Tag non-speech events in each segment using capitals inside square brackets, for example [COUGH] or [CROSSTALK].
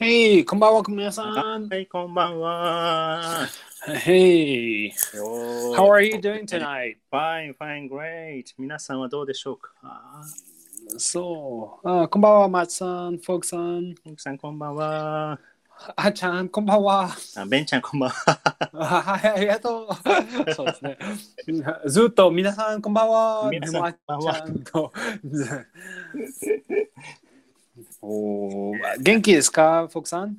Hey, こんばんは、皆さん。はい、こんばんは。Hey, how are you doing tonight? Fine, fine, great. 皆さんはどうでしょうか？そう、あこんばんは、マツさん、フォークさん、奥さん、こんばんは。あちゃん、こんばんは。あベンちゃん、こんばんは。あはい、ありがとう。そうですね。ずっと皆さん、こんばんは。皆さんこんばんは。おー元気ですか、フォークさん？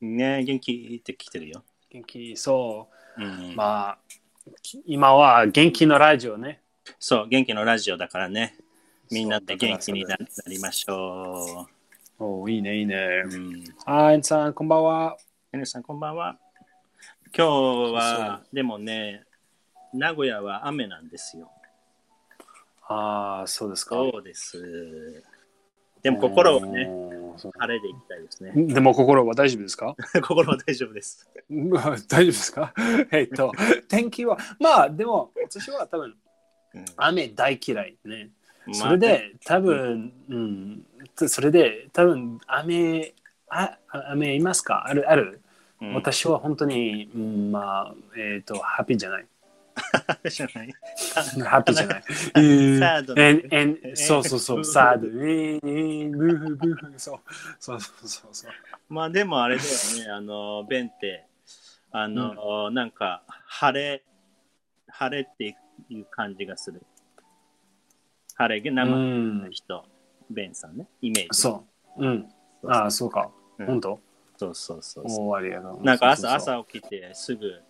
ね元気って来てるよ。元気、そう。うん、まあ、今は元気のラジオね。そう、元気のラジオだからね。みんなで元気にななりましょおーいいね、いいね。う。い、エンさん、こんばんは。皆さん、こんばんは。今日は、でもね、名古屋は雨なんですよ。ああ、そうですか。そうです。でも心はね、晴れでいきたいですね。でも心は大丈夫ですか？[LAUGHS] 心は大丈夫です。[LAUGHS] 大丈夫ですか？[LAUGHS] えっと、天気は、まあでも私は多分うん。雨大嫌いね。まあそれで多分、うん、それで多分雨、あ雨いますか？あるある、うん。私は本当に、うん、まあ、えっ、と、ハッピーじゃない。じゃない。ハッピーじゃない。サードえんえんそうそうそう、サード。えーえーブーブーブーそうそうそうそうそう。まあでもあれだよね、あの、ベンって、あの、なんか、晴れ、晴れっていう感じがする。晴れ、生うんの人、ベンさんね、イメージ。そう。うん。ああ、そうか。うん本当？そうそうそうそう。おーありがとう。なんか朝、朝起きてすぐ、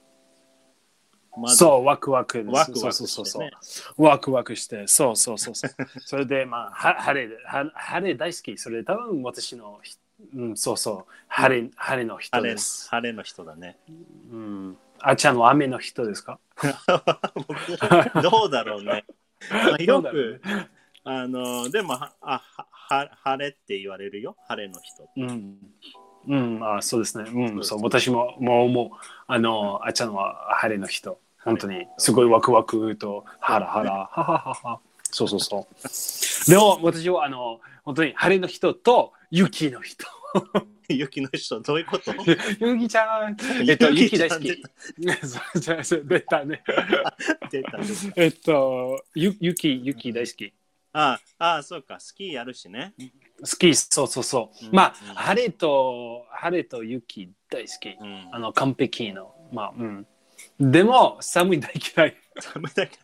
まそう。そう、ワクワクです。ワクワクそうそうそうしてね。ワクワクして、そうそうそうそう。[LAUGHS] それで、まあ、は晴れ晴れ大好き。それで多分私のひ、うん、そうそう。晴れ、晴れの人です。晴れの人だね。うん。あちゃんは雨の人ですか？[LAUGHS] 僕どうだろうね。まあよ [LAUGHS] どうだろうく、あの、でも、はあはは晴れって言われるよ、晴れの人。うん。うん、あそうですね。うん、そそうう、私も、もう、もう、あの、あちゃんは晴れの人。本当に、すごいワクワクと、ハラハラ、はははは。そうそうそう。でも、私は、あの、本当に晴れの人と雪の人。[LAUGHS] 雪の人、どういうこと？[LAUGHS] ゆきちゃん。えっと、雪大好き出たね。出たえっと、ゆ雪、雪大好き。ああ、そうか、スキーやるしね。好き、そうそうそう。うんまうんあ、晴れと、晴れと雪大好き。うんあの、完璧の。まあ、うん。でも、寒い大嫌い。寒いだけ。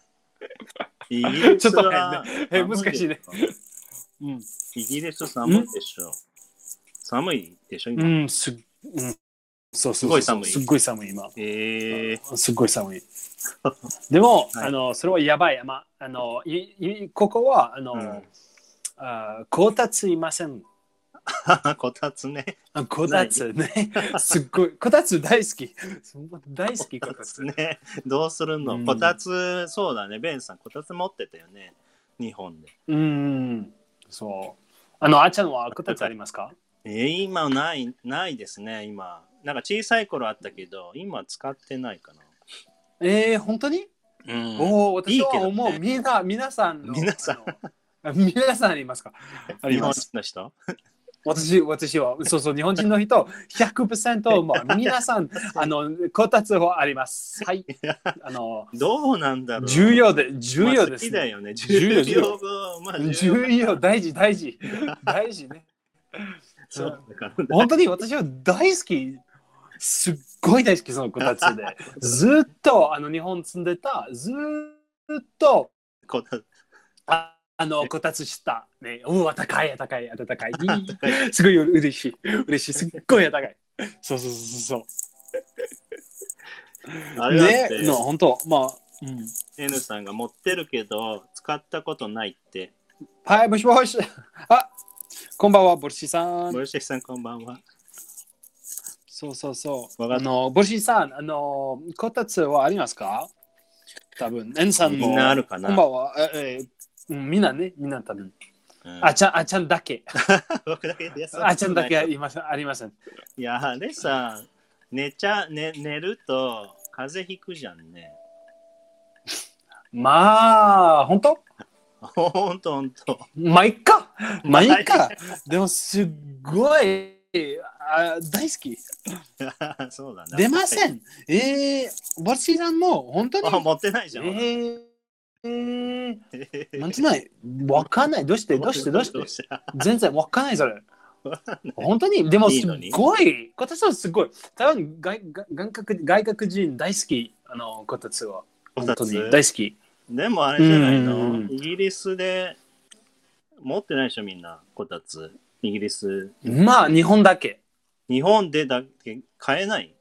[LAUGHS] イギリちょっと変ねえ難しいねうん。イギリス寒いでしょ。寒いでしょ、う今。ん、すっ、うん。そうすごい寒いすっごい寒い、今。ええすっごい寒い。[LAUGHS] でも、はいあの、それはやばい。まあ、あの、いいここは、あの、うんあこたついません。[LAUGHS] こたつね。あこたつね。すっごい。こたつ大好き。大好き、こたつ。ね。どうするの、うんこたつ、そうだね。ベンさん、こたつ持ってたよね。日本で。うん。そう。あの、あっちゃんはこたつありますか？えー、今ない、ないですね、今。なんか小さい頃あったけど、今使ってないかな。えー、本当に、うんおお、私はいいけどね思う。みんな、皆さんの。皆さん皆さんありますか？あり日本ます。人の人？私私は、そうそう、日本人の人、100% [LAUGHS] もう皆さん、あの、こたつはあります。はい。あの、どうなんだろう重要で、重要まあ好です、きだよね。重重要重要。まあ、重重要。要、大事、大事。大事ね。そうだからね本当に私は大好き。すっごい大好き、そのこたつで。[LAUGHS] ずっと、あの、日本住んでた、ずっと、こたああの、こたつした。ね、うわ、高い、高い、暖かい。[LAUGHS] すごい嬉しい。嬉しい。すっごい暖かい。そうそうそうそう。[LAUGHS] あれだっね、て、の、本当まあ、うん。N さんが持ってるけど、使ったことないって。はい、もしもし。[LAUGHS] あ、こんばんは、ボルシさん森。下さん、こんばんは。そうそうそう。あの、ボルシさん、あの、こたつはありますか？多分、エンさんも。みんなあるかなこんばんは。ええうんみんなね、みんな多分。うんあちゃん、あちゃんだけ。[LAUGHS] 僕だけあちゃんだけあいりません。ありません。や、あれさ、寝ちゃ、寝寝ると風邪ひくじゃんね。まあ、本当？ほんとほんと。まあ、いっか。まあ、いっか。でも、すっごい、あ大好き。[LAUGHS] そうだね。出ません。えー、ボルシーさんも本当に？あ、持ってないじゃん。えー、えー、[LAUGHS] 持ってない？わかんない。どうして？どうして？どうして？全然わかんないそれ。本当に？でもすごい。こたつはすごい。多分外外国外国人大好き。あの、こたつは。本当にこたつ大好き。でもあれじゃないうんうんうんのイギリスで持ってないでしょ、みんな、こたつ。イギリス。まあ、日本だけ。日本でだけ買えない？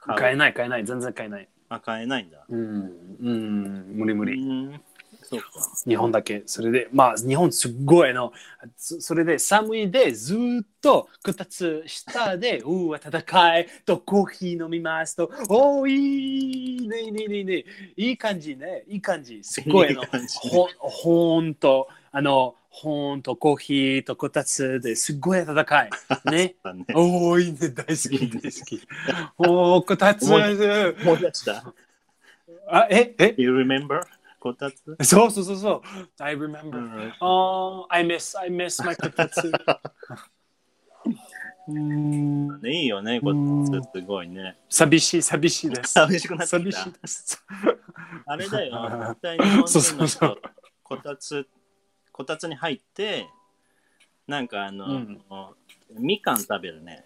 買えない、買えない。全然買えない。あ、買えないんだ。うん、うん、無理無理。うんそうか。日本だけ。それで、まあ、日本すっごいの。そそれで、寒いで、ずーっとこたつ下で、[LAUGHS] うわ、暖かいとコーヒー飲みますと、おー、いいね、いいね、いいねいいね、いい感じね、いい感じ。すっごいの [LAUGHS] いい。ほほんと、あの、ほんとコーヒーとこたつですっごい暖かい。[LAUGHS] ね。だねおー、いいね、大好き、大好き。おー、こたつ。思思い出した？あ、え、え？You remember? こたつ？そうそうそうそう。I う remember. ん Oh, I miss, I miss my こたつ。うんねいいよね、こたつすごいね。寂しい、寂しいです。寂しくなってき。寂したいです。あれだよ、[LAUGHS] 絶対日本そう人のそうそう人、こたつ、こたつに入って、なんかあの、うんみかん食べるね。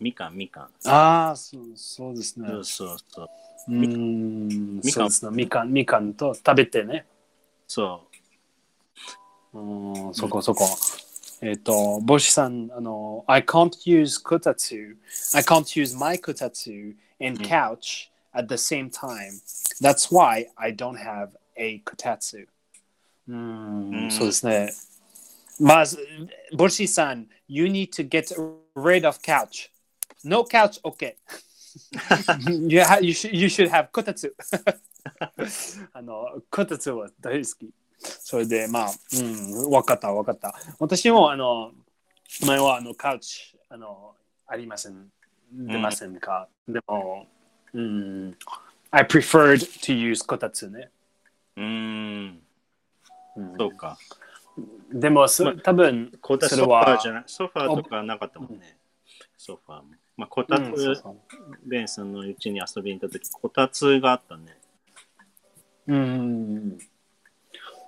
みかん、みかん。ああ、そうそうですね。そうそうそう。うん、みかんそう。みかん、みかんと食べてね。そうん、そこそこ。えっと、帽子さん、あの、I can't use こたつ。I can't use my こたつ and couch at the same time. That's why I don't have a こたつ。うん、うんそうですね。まず、帽子さん、you need to get rid of couch. No couch, okay. [LAUGHS] you, ha- you, should, you should have こたつ。あの、こたつは大好き。それで、まあ、うん、わかった、わかった。私も、あの、前は、あの、カウチ、あの、ありません。出ませんか、でも、うん、I preferred to use こたつね。う。うーん、うんそうか。でも、そま多分、こたソファーじゃない。ソファーとかなかったもんね。ソファーも。まあ、こたつ、ベンさんのうちに遊びに行った時、こたつがあったね。うん。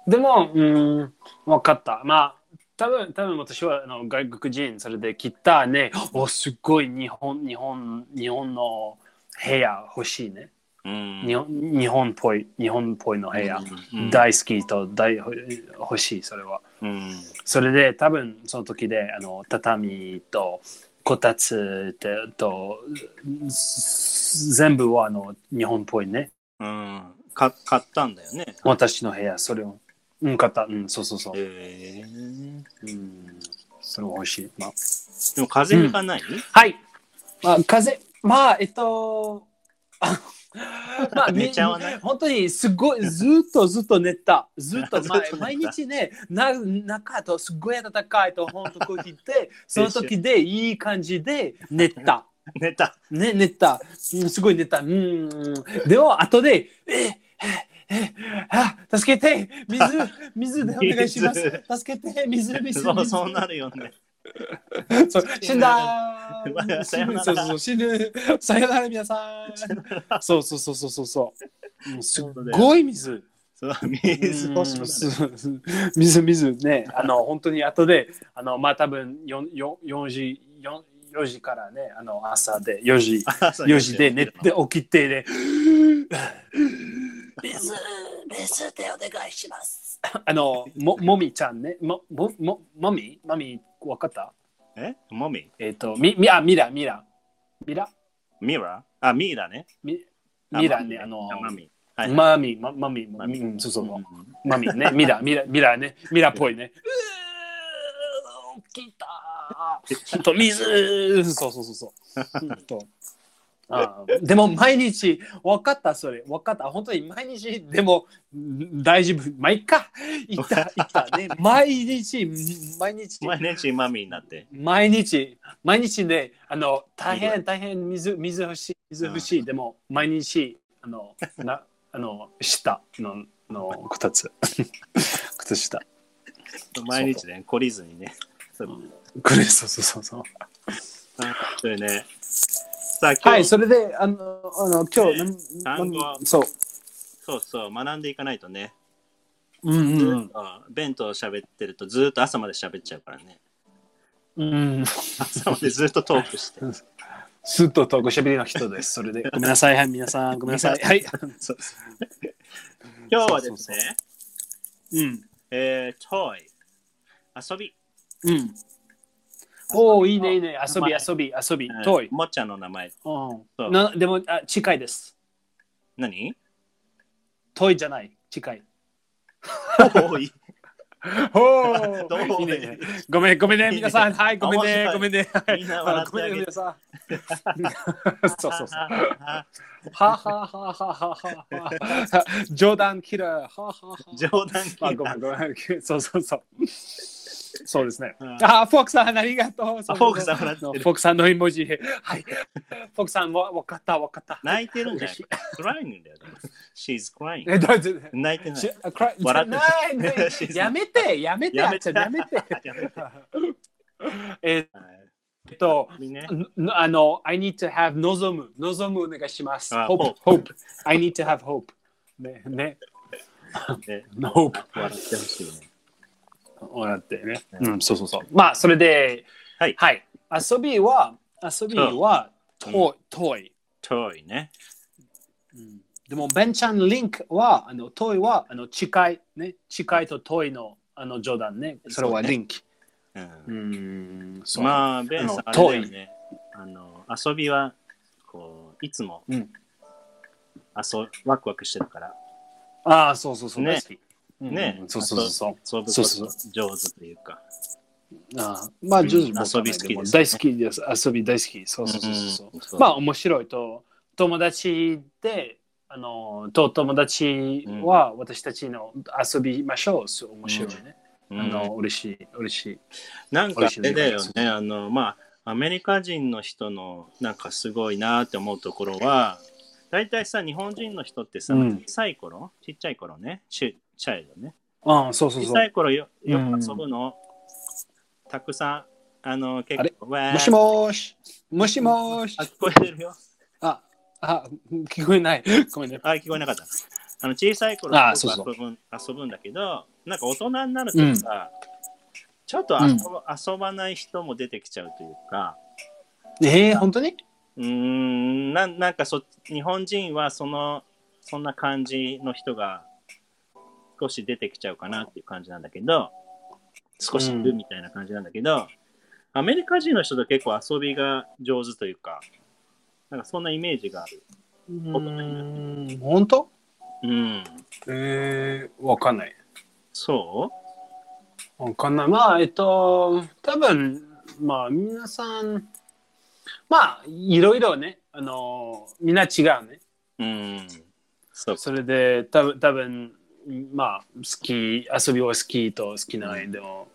でも、うん、わかった。まあ、多分多分私はあの外国人、それで来たね。お、すっごい日本、日本、日本の部屋欲しいね。うん。日本日本っぽい、日本っぽいの部屋。うん大好きと大欲しい、それは。うん。それで多分その時であの畳とこたつとす全部はあの日本っぽいね。うん。か買ったんだよね。私の部屋、それを。うん、買った。うん、そうそうそう。へーうん、それは欲しい。まあ、でも風邪ひかない、はい。まあ、風、まあ、えっと、あまあ、[LAUGHS] 寝ちゃわない？み本当にすごい、ずっとずっと寝た。ずっと、まあ [LAUGHS] ずっと寝た毎日ね、な中とすごい暖かいと、本当こう言って、その時でいい感じで寝た。[LAUGHS] 寝た。ね、寝た。うんすごい寝た。うん。でも、後で、え、え、え、あ、助けて水、水でお願いします。助けて水、水、水。そうそうなるよね。[LAUGHS] そう [LAUGHS] 死んだー。[LAUGHS] さよなら。そうそうそう死ぬ。さよなら皆さん。そうそうそうそうそうそう。もうすっごい水そう水欲しくなる。うん。水水ね。あの本当に後であのまあ多分 4, 4, 4時 4, 4時からねあの朝で4時朝4時で寝て起きてで。水水でお願いします。あのももみちゃんね。ももももみ？もみ？わかった？え？モミえっ、と、み、み、あ、ミラ、ミラ。ミラ？ミラあ、ミーだね。ミあミラね、あの、マミ。はいマミ、ママミ、マミうんそうそう。う、ん。マミね、ミラ、ミラ、ミラね、ミラっぽいね。[LAUGHS] うー起きたー。と、水そうそうそうそう。[LAUGHS] うんとあーでも毎日分かったそれ分かった本当に毎日でもん大丈夫まあいっかいった [LAUGHS] いったね毎日毎日毎日マミーになって。毎日、毎日ね、あの、大変、大変、水、水欲しい、水欲しい。でも、毎日、あの、な、あの、下の、の、こたつ。[LAUGHS] 靴下。毎日ね、懲りずにね。そうくれ、そうそうそうそう。あそれね。さあ、今日、はい、それで、あの、あの今日、なん単語そう。そうそう、学んでいかないとね。うんうんあベンと喋ってるとずっと朝まで喋っちゃうからね。うん。うん。朝までずっとトークして。[LAUGHS] すっととごしゃべりの人です。それで、ごめんなさい、はい、皆さん、ごめんなさい。[LAUGHS] はい。そう今日はですね、うん。えー、トイ、遊び、うん。おお、いいね、いいね。遊び、遊び、遊びうん、トイ。おもちゃの名前。なでもあ、近いです。何？トイじゃない、近い。多い。[LAUGHS] おどういいね。ごめん、ごめんね、皆さん。はい、ごめんね、ごめんね。はいみんな笑ってごめんね、あげる皆さん。[LAUGHS] そうそうそう。ははははは [LAUGHS] は。冗談キラー。冗談聞あ、いたごめん、ごめん。そうそうそう。そうですねうん。あ、フォークさん、ありがとう。フォークさんフォークさんの絵文字。はい。フォークさんも分かった、分かった。泣いてるんじゃない嬉しい crying だよ。She's crying. え、どうぞ。泣いてない笑って [LAUGHS] やめて、やめて、やめて [LAUGHS] やめて。えはいっと、あの、I need to have 望む、望むお願いします。あ hope, hope. I need to have hope. ね、ね、ね [LAUGHS] hope. 笑ってほしいね。笑ってね。うん、そうそうそう。まあ、それで、はいはい。遊びは、遊びは、 toy、toy。toy ね。うんでも、ベンちゃんリンクは、あの、 toy は、あの、近い、ね、近いと遠いの、あの、冗談ね。それはリンク。うんうん、そう。まあ、ベンさん、あれだよね。あの、遊びは、こう、いつも、うん遊ワクワクしてるから、ああ、そうそうそう。ねねそうそうそう。遊ぶこそうそうと上手というか。ああまあ、上手うん遊び好きです大好きです。遊び大好き。そうそうそうそう。うんそうまあ、面白いと、友達で、あの、と友達は私たちの遊びましょう。そう面白いね。うんあの、嬉しい、嬉しい。なんかあれだよね、あの、まあ、アメリカ人の人のなんかすごいなって思うところは、大体さ、日本人の人ってさ、うん小さい頃、ちっちゃい頃ね、チャイルドね。ああ、そうそう小そう。さい頃よようんく遊ぶの、たくさん、あの、結構、もしもーし。もしもーしあ、。聞こえてるよ。あ、あ、聞こえない。ごめんね。あ、聞こえなかった。あの、小さい頃よくあそうそう遊ぶ遊ぶんだけど、なんか大人になるとさ、ちょっと遊ば,、遊ばない人も出てきちゃうというか、えー、本当に？うーんななんかそ日本人はそのそんな感じの人が少し出てきちゃうかなっていう感じなんだけど少しいるみたいな感じなんだけど、アメリカ人の人と結構遊びが上手というかなんかそんなイメージがある。うーん本当？うん。えー、わかんない。そわかんない。まあ、えっと、多分まあ、皆さん、まあ、いろいろね、あの、みんな違うね。ううん。そうそれで、多分多分まあ、好き、遊びは好きと好きない。でも、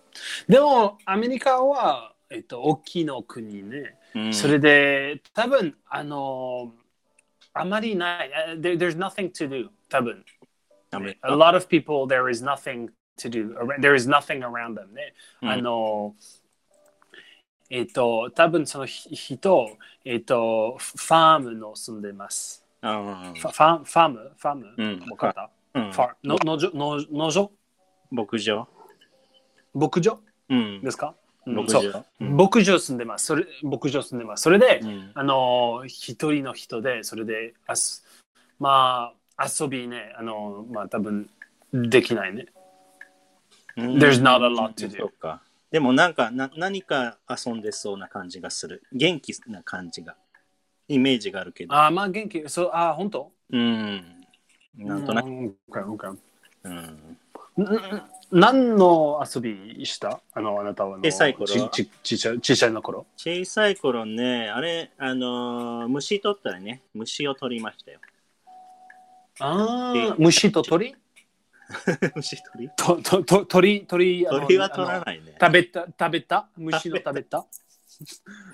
でも、アメリカは、えっと、大きいの国ね。うんそれで、多分あの、あまりない。Uh, There, there's nothing to do. 多分 A カ lot of people, there is nothing to do. There is nothing around them ね。うんあの、えっと、多分そのひ人、えっと、フファームの住んでます。あファファーム？ファーム、うんわかった、うんファーの農場農農場牧場牧場？うんですか、うん牧そう場うん牧場住んでます。それ牧場住んでます。それで、うんあの、一人の人で、それで、あすまあ、遊びね、あの、まあ、多分できないね。There's not a lot to do そうか。でもなんかな何か遊んでそうな感じがする。元気な感じが。イメージがあるけど。あーまあ、元気。そう、あー、本当？うん。なんとなく。うん。何の遊びした？あの、あなたは。小さい頃ちちちっちゃい小さいの頃。小さい頃ね、あれ、あのー虫取ったらね、虫を取りましたよ。あえあ、虫と鳥？[LAUGHS] 虫取り？ととと鳥、鳥、鳥は取らないね。食べた、食べた？虫の食べた？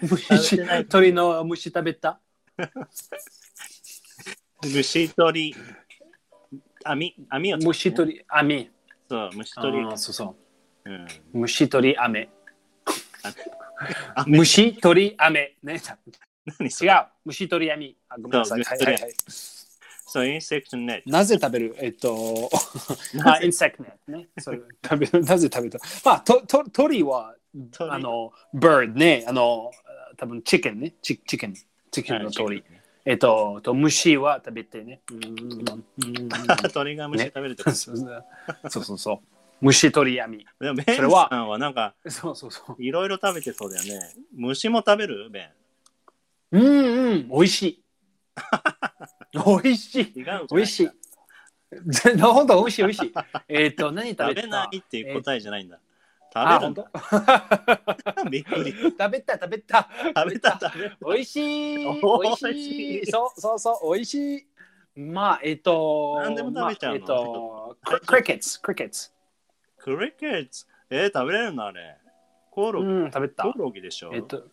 虫鳥の虫食べた？[LAUGHS] 虫取り。網、網を虫取り、網。そう、虫あ取り。ーそうそう。うん。虫取り、雨。あ [LAUGHS] め虫、鳥、雨。ね。何違う。虫、鳥、網。あ、ごめんなさい。はいはいはい。そう、 insect net。なぜ食べる？えっと、あ、 insect ね。ね。それ食べる。なぜ食べた？まあ、とと鳥は、鳥？あの、bird ね。あの、多分チキンね。チチキン。チキンの鳥。えっと、と虫は食べてね。うんうん鳥が虫食べるとか。そうそうそうそう。虫鳥網。でも、ベンそれはさんはなんか、そうそうそう。いろいろ食べてそうだよね。虫も食べる？ベン。うんうん、美味しい。美味しい。美味しい。本当美味しい美味しい。えっと、何食べた？食べないっていう答えじゃないんだ。あ、本当？[LAUGHS] びっくり。食べた食べた。食べた食べた。美味しい。美お味しい。いそうそうそう、美味しい。まあ、えっと、何でも食べちゃうの？まあえっと、ククリケッツ、クリケッツ。クリケッツ。えー、食べれるのあれ。コオロギ。うん、食べたコオ。ロギでしょ？えっと、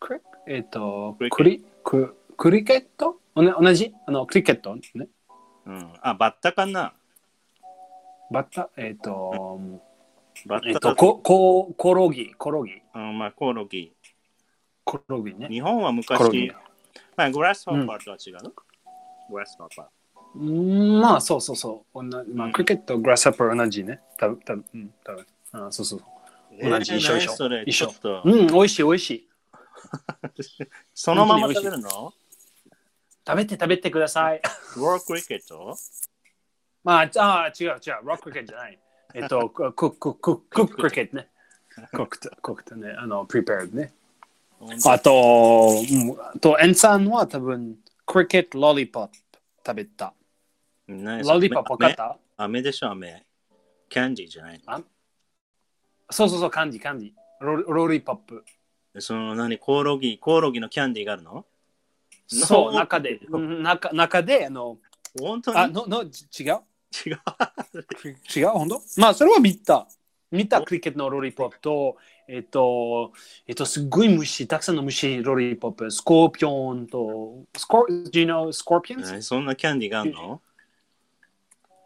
クリえっとクリ、ケクリ、ククリケット同じ？あの、クリケットね。うん。あ、バッタかな？バッタ、えっと、バッタえっと、こ、こ、コロギ、コロギ、うん、まあ、コオロギ。コロギね。日本は昔、まあ、グラスホッパーとは違うの、グラスホッパうんまあ、そうそうそう。おなまあ、うんクリケット、グラスハッパー同じね。たぶん、たぶん、うん、たぶん。あそうそう。同じ一緒一緒一緒うん、美味しい、美味しい。[LAUGHS] そのまま食べるの？食べて、食べてください。[LAUGHS] ロークリケット？まあ、あ違う、違う、ロッククリケットじゃない。えっと、クック、クック、クッククリケットね。クック、クックね。あの、プリペアね。あと、うんと、エンさんは多分、クリケットロリポップ食べた。lollipop 分かった飴飴でしょ、飴。キャンディーじゃないのそうそうそう、 candy、candy。ロ lollipop。その何コオロギ、コオロギのキャンディーがあるのそう、中で、中中で、あの、本当にあ、の、の、違う違う。違う本当？まあ、それは見た。見た cricket の lollipop と、えっと、えっと、すっごい虫、たくさんの虫、ロリポップ、スコーピオンと、スコー、do you know scorpions? 何そんなキャンディーがあるの？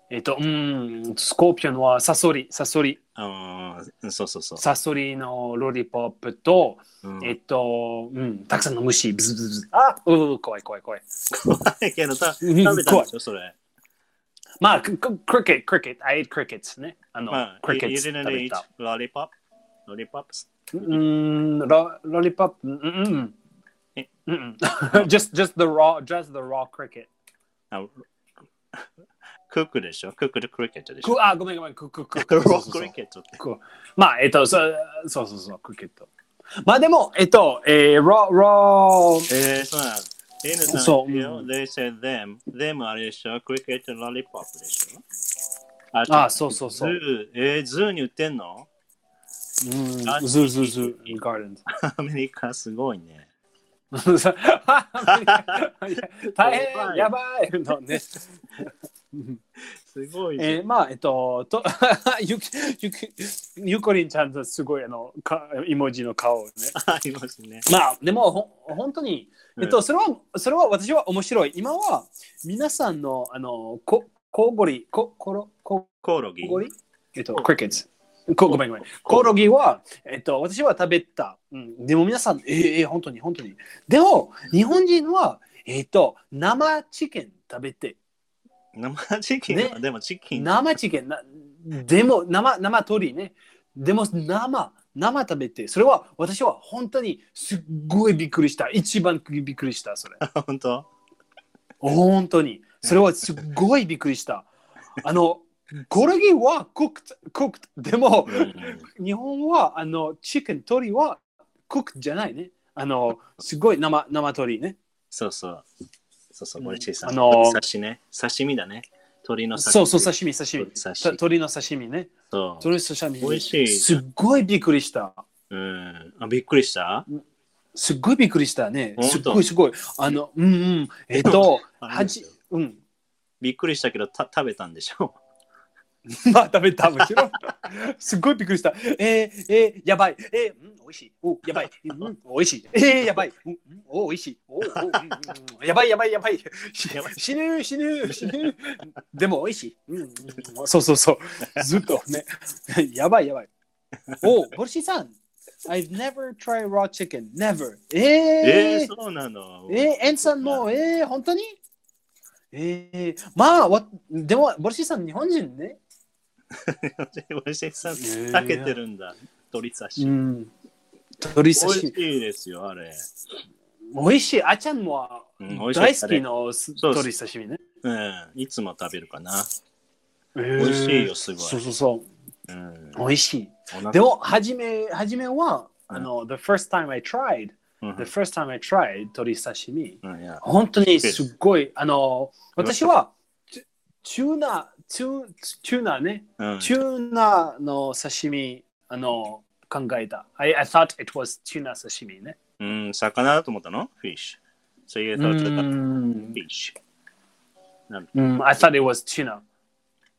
えっと、うん、スコーピオンはサソリ、サソリ、ああ、そうそうそう。サソリのロリポップと、うんえっと、うん、たくさんの虫、ブズブズブズ。あ、うう、怖い怖い怖い。怖いけどさ、食うんべたんでしょ、それ。まあ、クククリケット、クリケット、I ate crickets ね。あの、まあ、クリケッ you ト didn't 食べ eat た。lollipop? Lollipops? うん、ロロリポップ、うんうん [LAUGHS] just, just the raw, just the raw cricket. あ [LAUGHS] クックでしょ？クックでクリケットでしょ？くあ、ごめんごめん、クククク。ロそうそうそうークリケットって。[LAUGHS] まあ、えっと、そそうそうそう、クリケット。まあでも、えっと、えー、raw, raw、えー、そうなの。N さん、そう They said them. them あれでしょクリケットロリポップでしょあそうそうそうズー、えー、ズーに売ってんの？うんあズーズーズー、ガーデンズ。アメリカすごいね。[LAUGHS] 大変、やばいのね。すごいね。えー、まあ、えっと、と [LAUGHS] ゆきゆきゆこりんちゃんとすごいあのかイモジの顔をね。[LAUGHS] ありますね。まあ、でも、ほ本当に、えっと、それは、それは私は面白い。今は、皆さんの、あの、こ、コウゴリ、こ、ころ、こ、コオロギ？コリ？えっと、クリケット。こごめんごめん。コオロギは、えっと、私は食べた。うん、でも皆さん、えー、えー本当に、本当に。でも、日本人は、えっと、生チキン食べて。生チキンは、ねでもチキン。生チキンな、でも、生、生鳥ね。でも、生、生食べて、それは、私は本当にすっごいびっくりした。一番びっくりした、それ。[LAUGHS] 本当？本当に。それはすっごいびっくりした。あの、コロギはクック、クック。でも、日本は、あの、チキン、鳥はクックじゃないね。あの、すごい生、生鳥ね。そうそう。そうそう、うんこれ小さい。あの刺身ね。刺身だね。鳥の刺身。そうそう、刺身、刺身。鳥の刺身ね。そう。鳥の刺身。美味しいすっごいびっくりした。うん。あ、びっくりした？すっごいびっくりしたね。すっごいすごい。あの、うんうん。えっと、[LAUGHS] あはじ、うん。びっくりしたけど、た食べたんでしょ？[LAUGHS] まあ食べたもちろん。[LAUGHS] すっごいびっくりした。えー、えー、やばい。えー、うん、美味しい。お、やばい。うん、美味しい。えー、やばい。うん、うんお、美味しい。お、お、うんうん、やばい、やばい、やばい。死ぬ、死ぬ、死ぬ。でも美味しい。うん、うん、そうそうそう。ずっとね。[LAUGHS] やばい、やばい。お、ボルシーさん。I've never tried raw chicken. Never. ええー、ー、そうなの。えー、エンさんも、えー、本当に？えー、まあ、わでも、ボルシーさん、日本人ね。おいしいさん、えー避けてるんだ。鳥刺し。うん。鶏美味し刺し。いですよ、あれ。美味しい。あちゃんも大好きのすそう鶏刺身ね。うん。いつも食べるかな。美美味しいよすごいそうそうそう。うん。美味しい。でも、はじめ、はじめは、うんあの、the first time I tried, うん the first time I tried 鶏刺身、本当にすっごい、あの、私は、 tuna、tu- tuna ね、うん tuna の刺身、あの、考えた。I, I thought it was tuna 刺身ね。うん、魚だと思ったの ?fish。So you う thought fish. うん I thought it was tuna。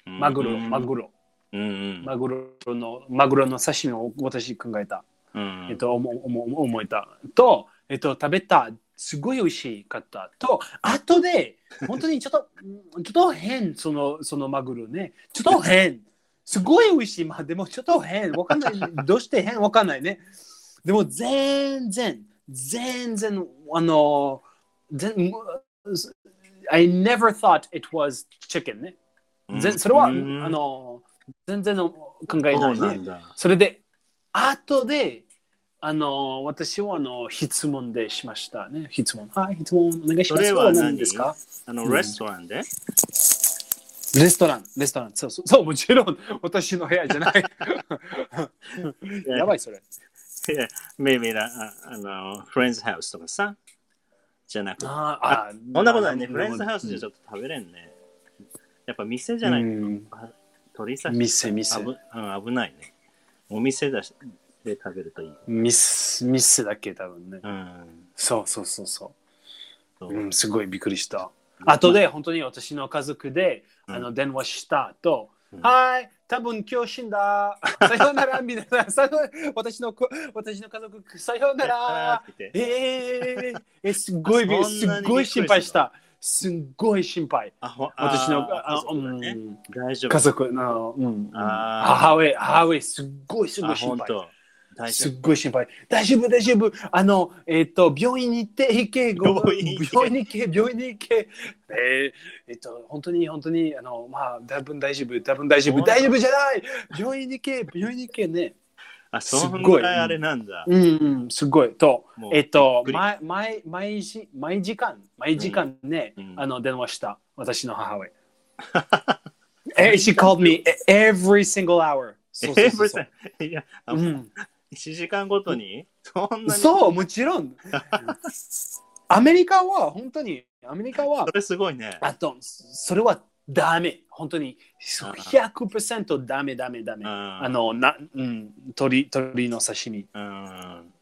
うんマグロ、マグロ。マグロの、マグロの刺身を私考えた。うんえっと、思思思えた。と、えっと、食べた。すごい美味しかった。と、後で、本当にちょっと、うんちょっと変、その、そのマグロね。ちょっと変。すごい美味しい。まあ、でもちょっと変。わかんない。どうして変？わかんないね。でも、全然、全然、あの、全 I never thought it was chicken ね。ぜそれは、あうんの、全然の考えないね。それで、後で、あの、私はあの質問でしましたね。質問。はい、質問お願いします。それは何？何ですか？あの、うんレストランで？レストラン、レストラン。そうそう、そうもちろん、私の部屋じゃない。やばい、それ。いや、maybe なああの、フレンズハウスとかさ、じゃなくて。あーあー、そんなことないね。うんフレンズハウスじゃちょっと食べれんね。やっぱ店じゃないとうん鳥刺し店、店。危ないね。お店だしで食べるといい。店、店だけ多分ね。うん。そうそうそうそ。ううん、すごいびっくりした。後で本当に私の家族で、うんあの電話したと、うんはい、多分今日死んだ。[LAUGHS] さようなら、みたいな。さよ私の子私の家族、さようなら。えー、えすっごいび、すごい心配した。すっごい心配。私のああうん大丈夫。家族の、うん、母親、母親、すっごいすごあ、い心配。す。っごい心配。大丈夫、大丈夫。あの、えっ、と、病院に行って、[LAUGHS] 行け、ご病院に行け病院に行け、病院に行け。えーえっ、と、本当に、本当に、あの、まあ、多分大丈夫、多分大丈夫、大丈夫じゃない病院に行け、病院に行けね。あ、そんすごいぐあれなんだ。うん、うん、すごい。とえっ、と、毎、毎、毎時、毎時間、毎時間ね、うんあの、電話した、私の母親。[LAUGHS] え she called me every single hour. そうそうそうそう [LAUGHS] Everything いや、あうん1時間ごとに？そんなに？そう、もちろん。[LAUGHS] アメリカは本当に、アメリカはそ、れすごいね。あと、それはダメ。本当に、100%ダメ、ダメ、ダメ。ああの、な、うん、鳥、鳥の刺身。うん。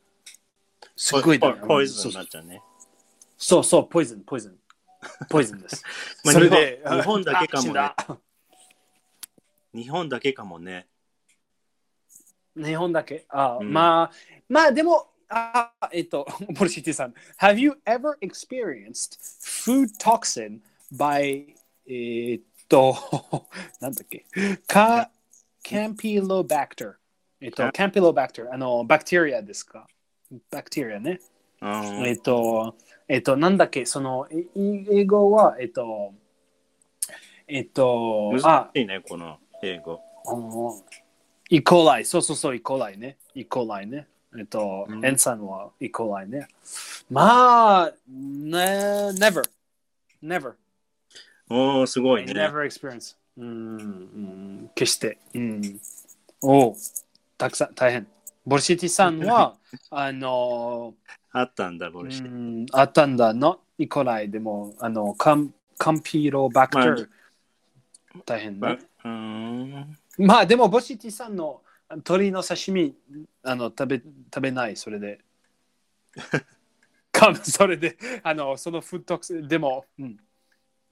すごいダメ。ポイズンになっちゃうね。そうそう、ポイズン、ポイズン。ポイズンです。[LAUGHS] まあそれで、日本だけかもね日本だけかもね。日本だけ。あ、うんまあ、まあでも、あえっと、ポルシティさん。Have you ever experienced food toxin by えっと、[LAUGHS] なんだっけ？カ、カンピロバクター。えっと、カンピロバクター。あの、バクテリアですか？バクテリアね。うんえっと、えっと、なんだっけ？その、い英語は、えっと、えっと、あ難、しいね、この英語。イコライ、そうそうそう、イコライね。イコライね。えっと、うんエンさんはイコライね。まあ、ね、never, never, おー、すごいね。never experience. うん、うん、決して。うん。おうたくさん、大変。ボルシティさんは、[LAUGHS] あの、あったんだ、ボうルシ。ん、あったんだの、イコライでも、あの、カンカンピロバクター、大変ね。うん。まあでもボシティさんの鶏の刺身あの食べ食べないそれで。[LAUGHS] かそれであのそのフットでも、うん、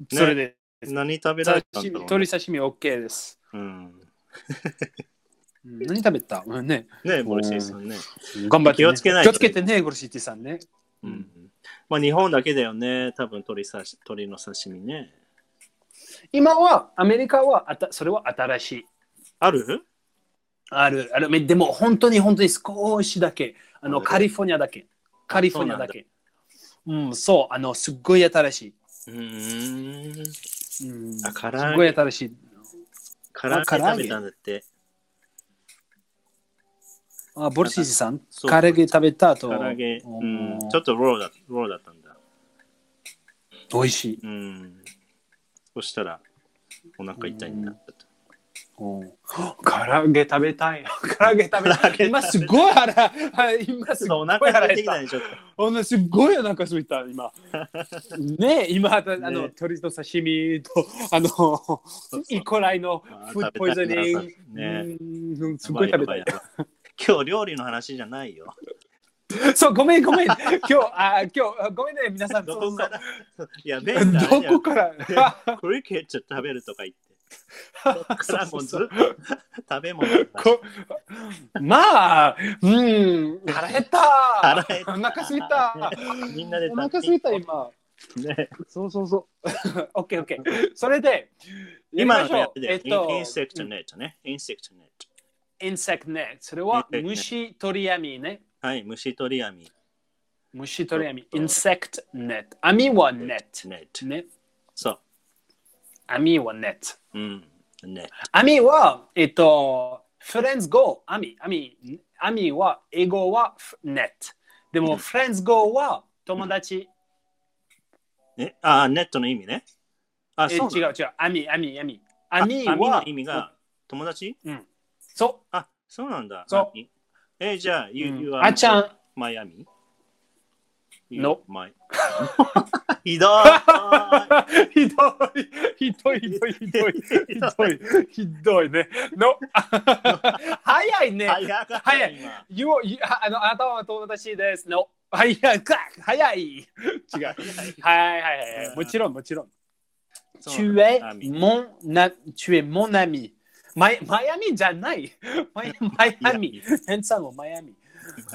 それで、何食べられたん刺身だろう、ね鶏刺身 OK です。うん。うん何食べた、うん、ねねボルシさんね。頑張って、ね、気をつけないと気をつけてね、ボルシティさんね。うん。まあ、日本だけだよね。多分鳥刺し鳥の刺身ね。今はアメリカはあたそれは新しい。ある？ある、ある。めでも本当に本当に少しだけ。あの、カリフォルニアだけ。カリフォルニアだけ。うん、そう、あの、すっごい新しい。うーん。うん、あ唐揚げすごい新しい。唐揚げ唐揚げ食べたんだって。あ、ボルシーさん、唐揚げ食べた後？唐揚げ、ううんん、ちょっとローだローだったんだ。美味しい。うん。そしたら、お腹痛いになったと。うん唐揚げ食べたい。唐揚げ食べたい。今すごい腹、は [LAUGHS] い今すごい腹減ったきた。ね、ちょっと。ほんですごいお腹すいた、今。ね今、あの、ね鶏の刺身と、あの、イコライのフードポイズニング。ねうんすごい食べたい今日料理の話じゃないよ。そう、ごめん、ごめん。今日、あ、今日、ごめんね、皆さん。どこから？いや、どこから？クリケット食べるとか言って。からもうずっと食べ物こまあ、うん、腹減った。腹減ったお腹すいた。みんなでお腹すいた、今。ね、そうそうそう。オッケーオッケー。それで、[LAUGHS] 今のやりましょうえっと、 insect net ね。 insect net。insect net。それは虫取り網ね。はい、虫取り網。虫取り網。 insect net。網は net。net。ね。そう。網は net。うん。ネット。網は、えっと、フレンズ語、網、網、網は、英語はネット。でも、フレンズ語は友達。え、あ、ネットの意味ね。あ、そう違う。網、網、網。あ網網はの意味が友達？うん。そあ、そうなんだ。そう網え、じゃあ、う。you, うん you are あちゃん、マイアミ No. マイ [LAUGHS] ひどいひどい、ひどい、ひどい、ひどい、ひどい、ひどいね。の、[LAUGHS] 早いね。早い今。You, you, あの、あなたは友達です。の、早い、早い。違う。はいはいはい。もちろん、もちろん。Tu es mon, tu es mon ami. マイマイアミじゃない。マイマイアミ。ヘンさんはマイアミ。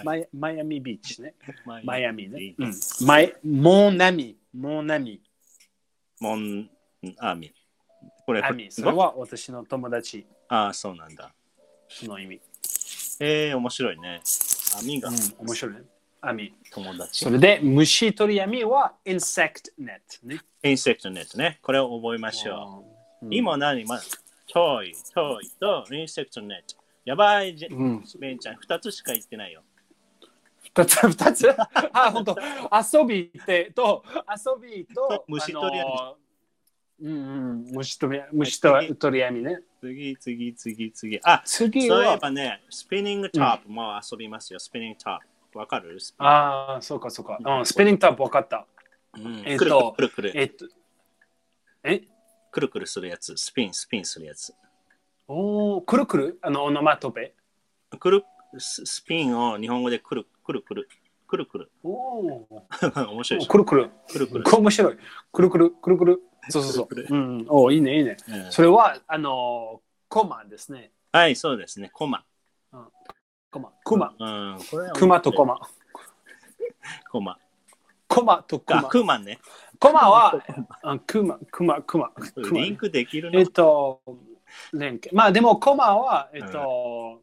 マイマイアミビーチね。マイアミね。うん。 my、mon ami。mon ami。mon ami。これ、 ami。それは私の友達ああ、そうなんだ。の意味。えー、面白いね。網がうん、面白いね。 ami。友達そ。れで、虫取り網は insect net ね。 insect net ね。これを覚えましょう。うん。今何？ま toy、toy と insect net。やばい、じうん。ベンちゃん、二つしか言ってないよ。二つ、二つ？あ、本当。遊びってと、遊びと、[LAUGHS] 虫取り網あのうんうん、虫取り虫取り網ね。次、次、次、次。あ、次そういえは、ばね、スピニングトップも遊びますよ。スピニングトップ。わかる？ああ、そうかそうか。うん、スピニングタップ分かった。うんえっとくるくるくるえっと、え？くるくるするやつ。スピン、スピンするやつ。おーくるくる？あの、オノマトペ？くるススピンを日本語でくるくるくるくるくる。おお。面白いくるくる。くるくる。面白い。くるくる、くるくる。そうそうそう。くるくうん、おーいいね、いいね。うんそれは、あの、コマですね。はい、そうですね。コマ。コマ。クマ。うん、これはクマとコマ。コマ。コマとクあ、マ。クマね。コマは、あクマ、クマ、クマ。リンクできるえっのと、連携。まあでも、コマは、えっと、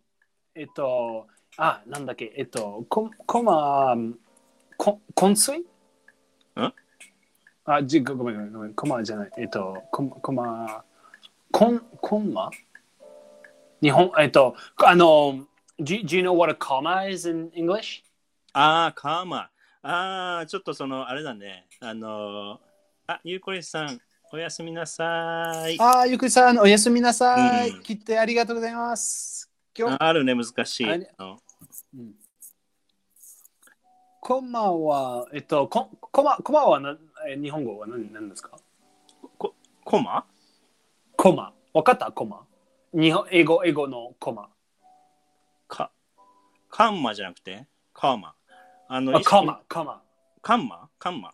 えっと、あ、なんだっけ、えっと、ココマ、こ昏睡ん？あ、じごめんごめんごめん、コマじゃない。えっと、コマ、コマ、コン、コンマ？日本、えっと、あの、do, do you know what a comma is in English? ああ、カマ。ああ、ちょっとその、あれだね。あのー、あ、ゆうこりさん、おやすみなさい。あ、ゆくさん、おやすみなさい。うん来てありがとうございます。今日、あるね、難しいあれの。うんコマは、えっと、ココマコマはなえ日本語は何何ですか？コマ？コマ。わかった？コマ日本英語、英語のコマ。か、カンマじゃなくて、カマ。あの、あ、カマ、カマ。カンマ？カンマ？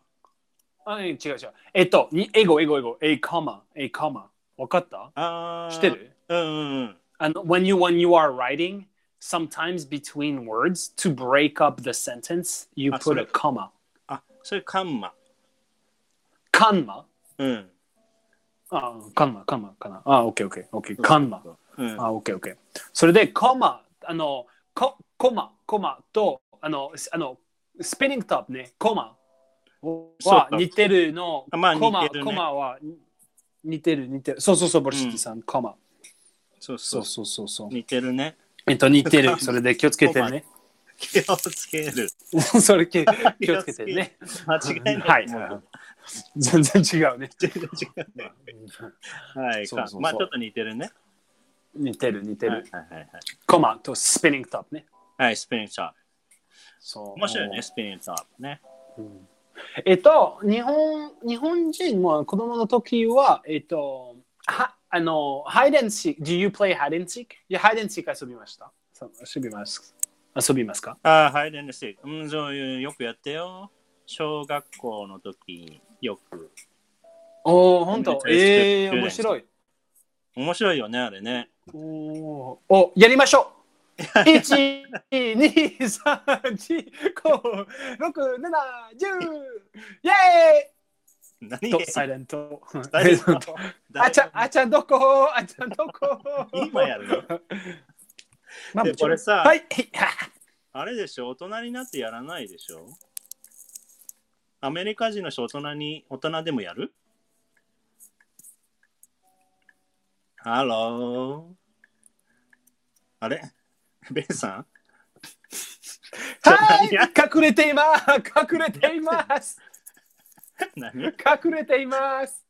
あ、違う違う。えっと、に英語、英語、英語。え、カマ、え、カマ。わかった？ああ。知ってる？うんうんうん。あの、when you, when you are writing, sometimes between words, to break up the sentence, you put れ a comma. あ、それカンマ。カンマうん。あ、カンマ、カンマ、カンマ。あ、オッケーオッケー、オッケー。カンマ。あ、オッケーオッケー。それで、コマ、あの、ココマ、コマと、あの、すあのスピニングトップね、コマは似てるの。あまあコマ、ねコマは似てる、似てる。そうそうそう、ボルシティさん、コマ。そうそそううそうそうそう。似てるね。えっと、似てる。[LAUGHS] それで [LAUGHS] [LAUGHS] 気をつけてね。気をつける。それ気気をつけてね。間違いない。はい全然違うね。全然違うね。はい。そうそうそうまあちょっと似てるね。似てる、似てる。はいはいはいはい。コマとスピニングトップね。はい、スピニングトッそうプ。面白いね、スピニングトップね。うんえっと、日本日本人は子供の時は、えっと、はあの、ハイデンシーク、Do you play hide and seek? いや、ハイデンシーク遊びました。そう遊びます。遊びますか？ああ、ハイデンスティック。うん、そういう、よくやってよ。小学校の時、よく。おお、本当？ええー、うん面白い。面白いよね、あれね。おーお、やりましょう !1、2、3、4、5、6、7、10! イェ何ーイ。と、サイレント。サイレントあちゃん、あちゃんどこ？あちゃんどこ？今やるの？[LAUGHS] まあ、これさはい。[LAUGHS] あれでしょ？大人になってやらないでしょ？アメリカ人の人大人に大人でもやる？ハローあれ？[LAUGHS] ベンさん？[LAUGHS] はい隠れています。隠れています。[LAUGHS] 何？隠れています。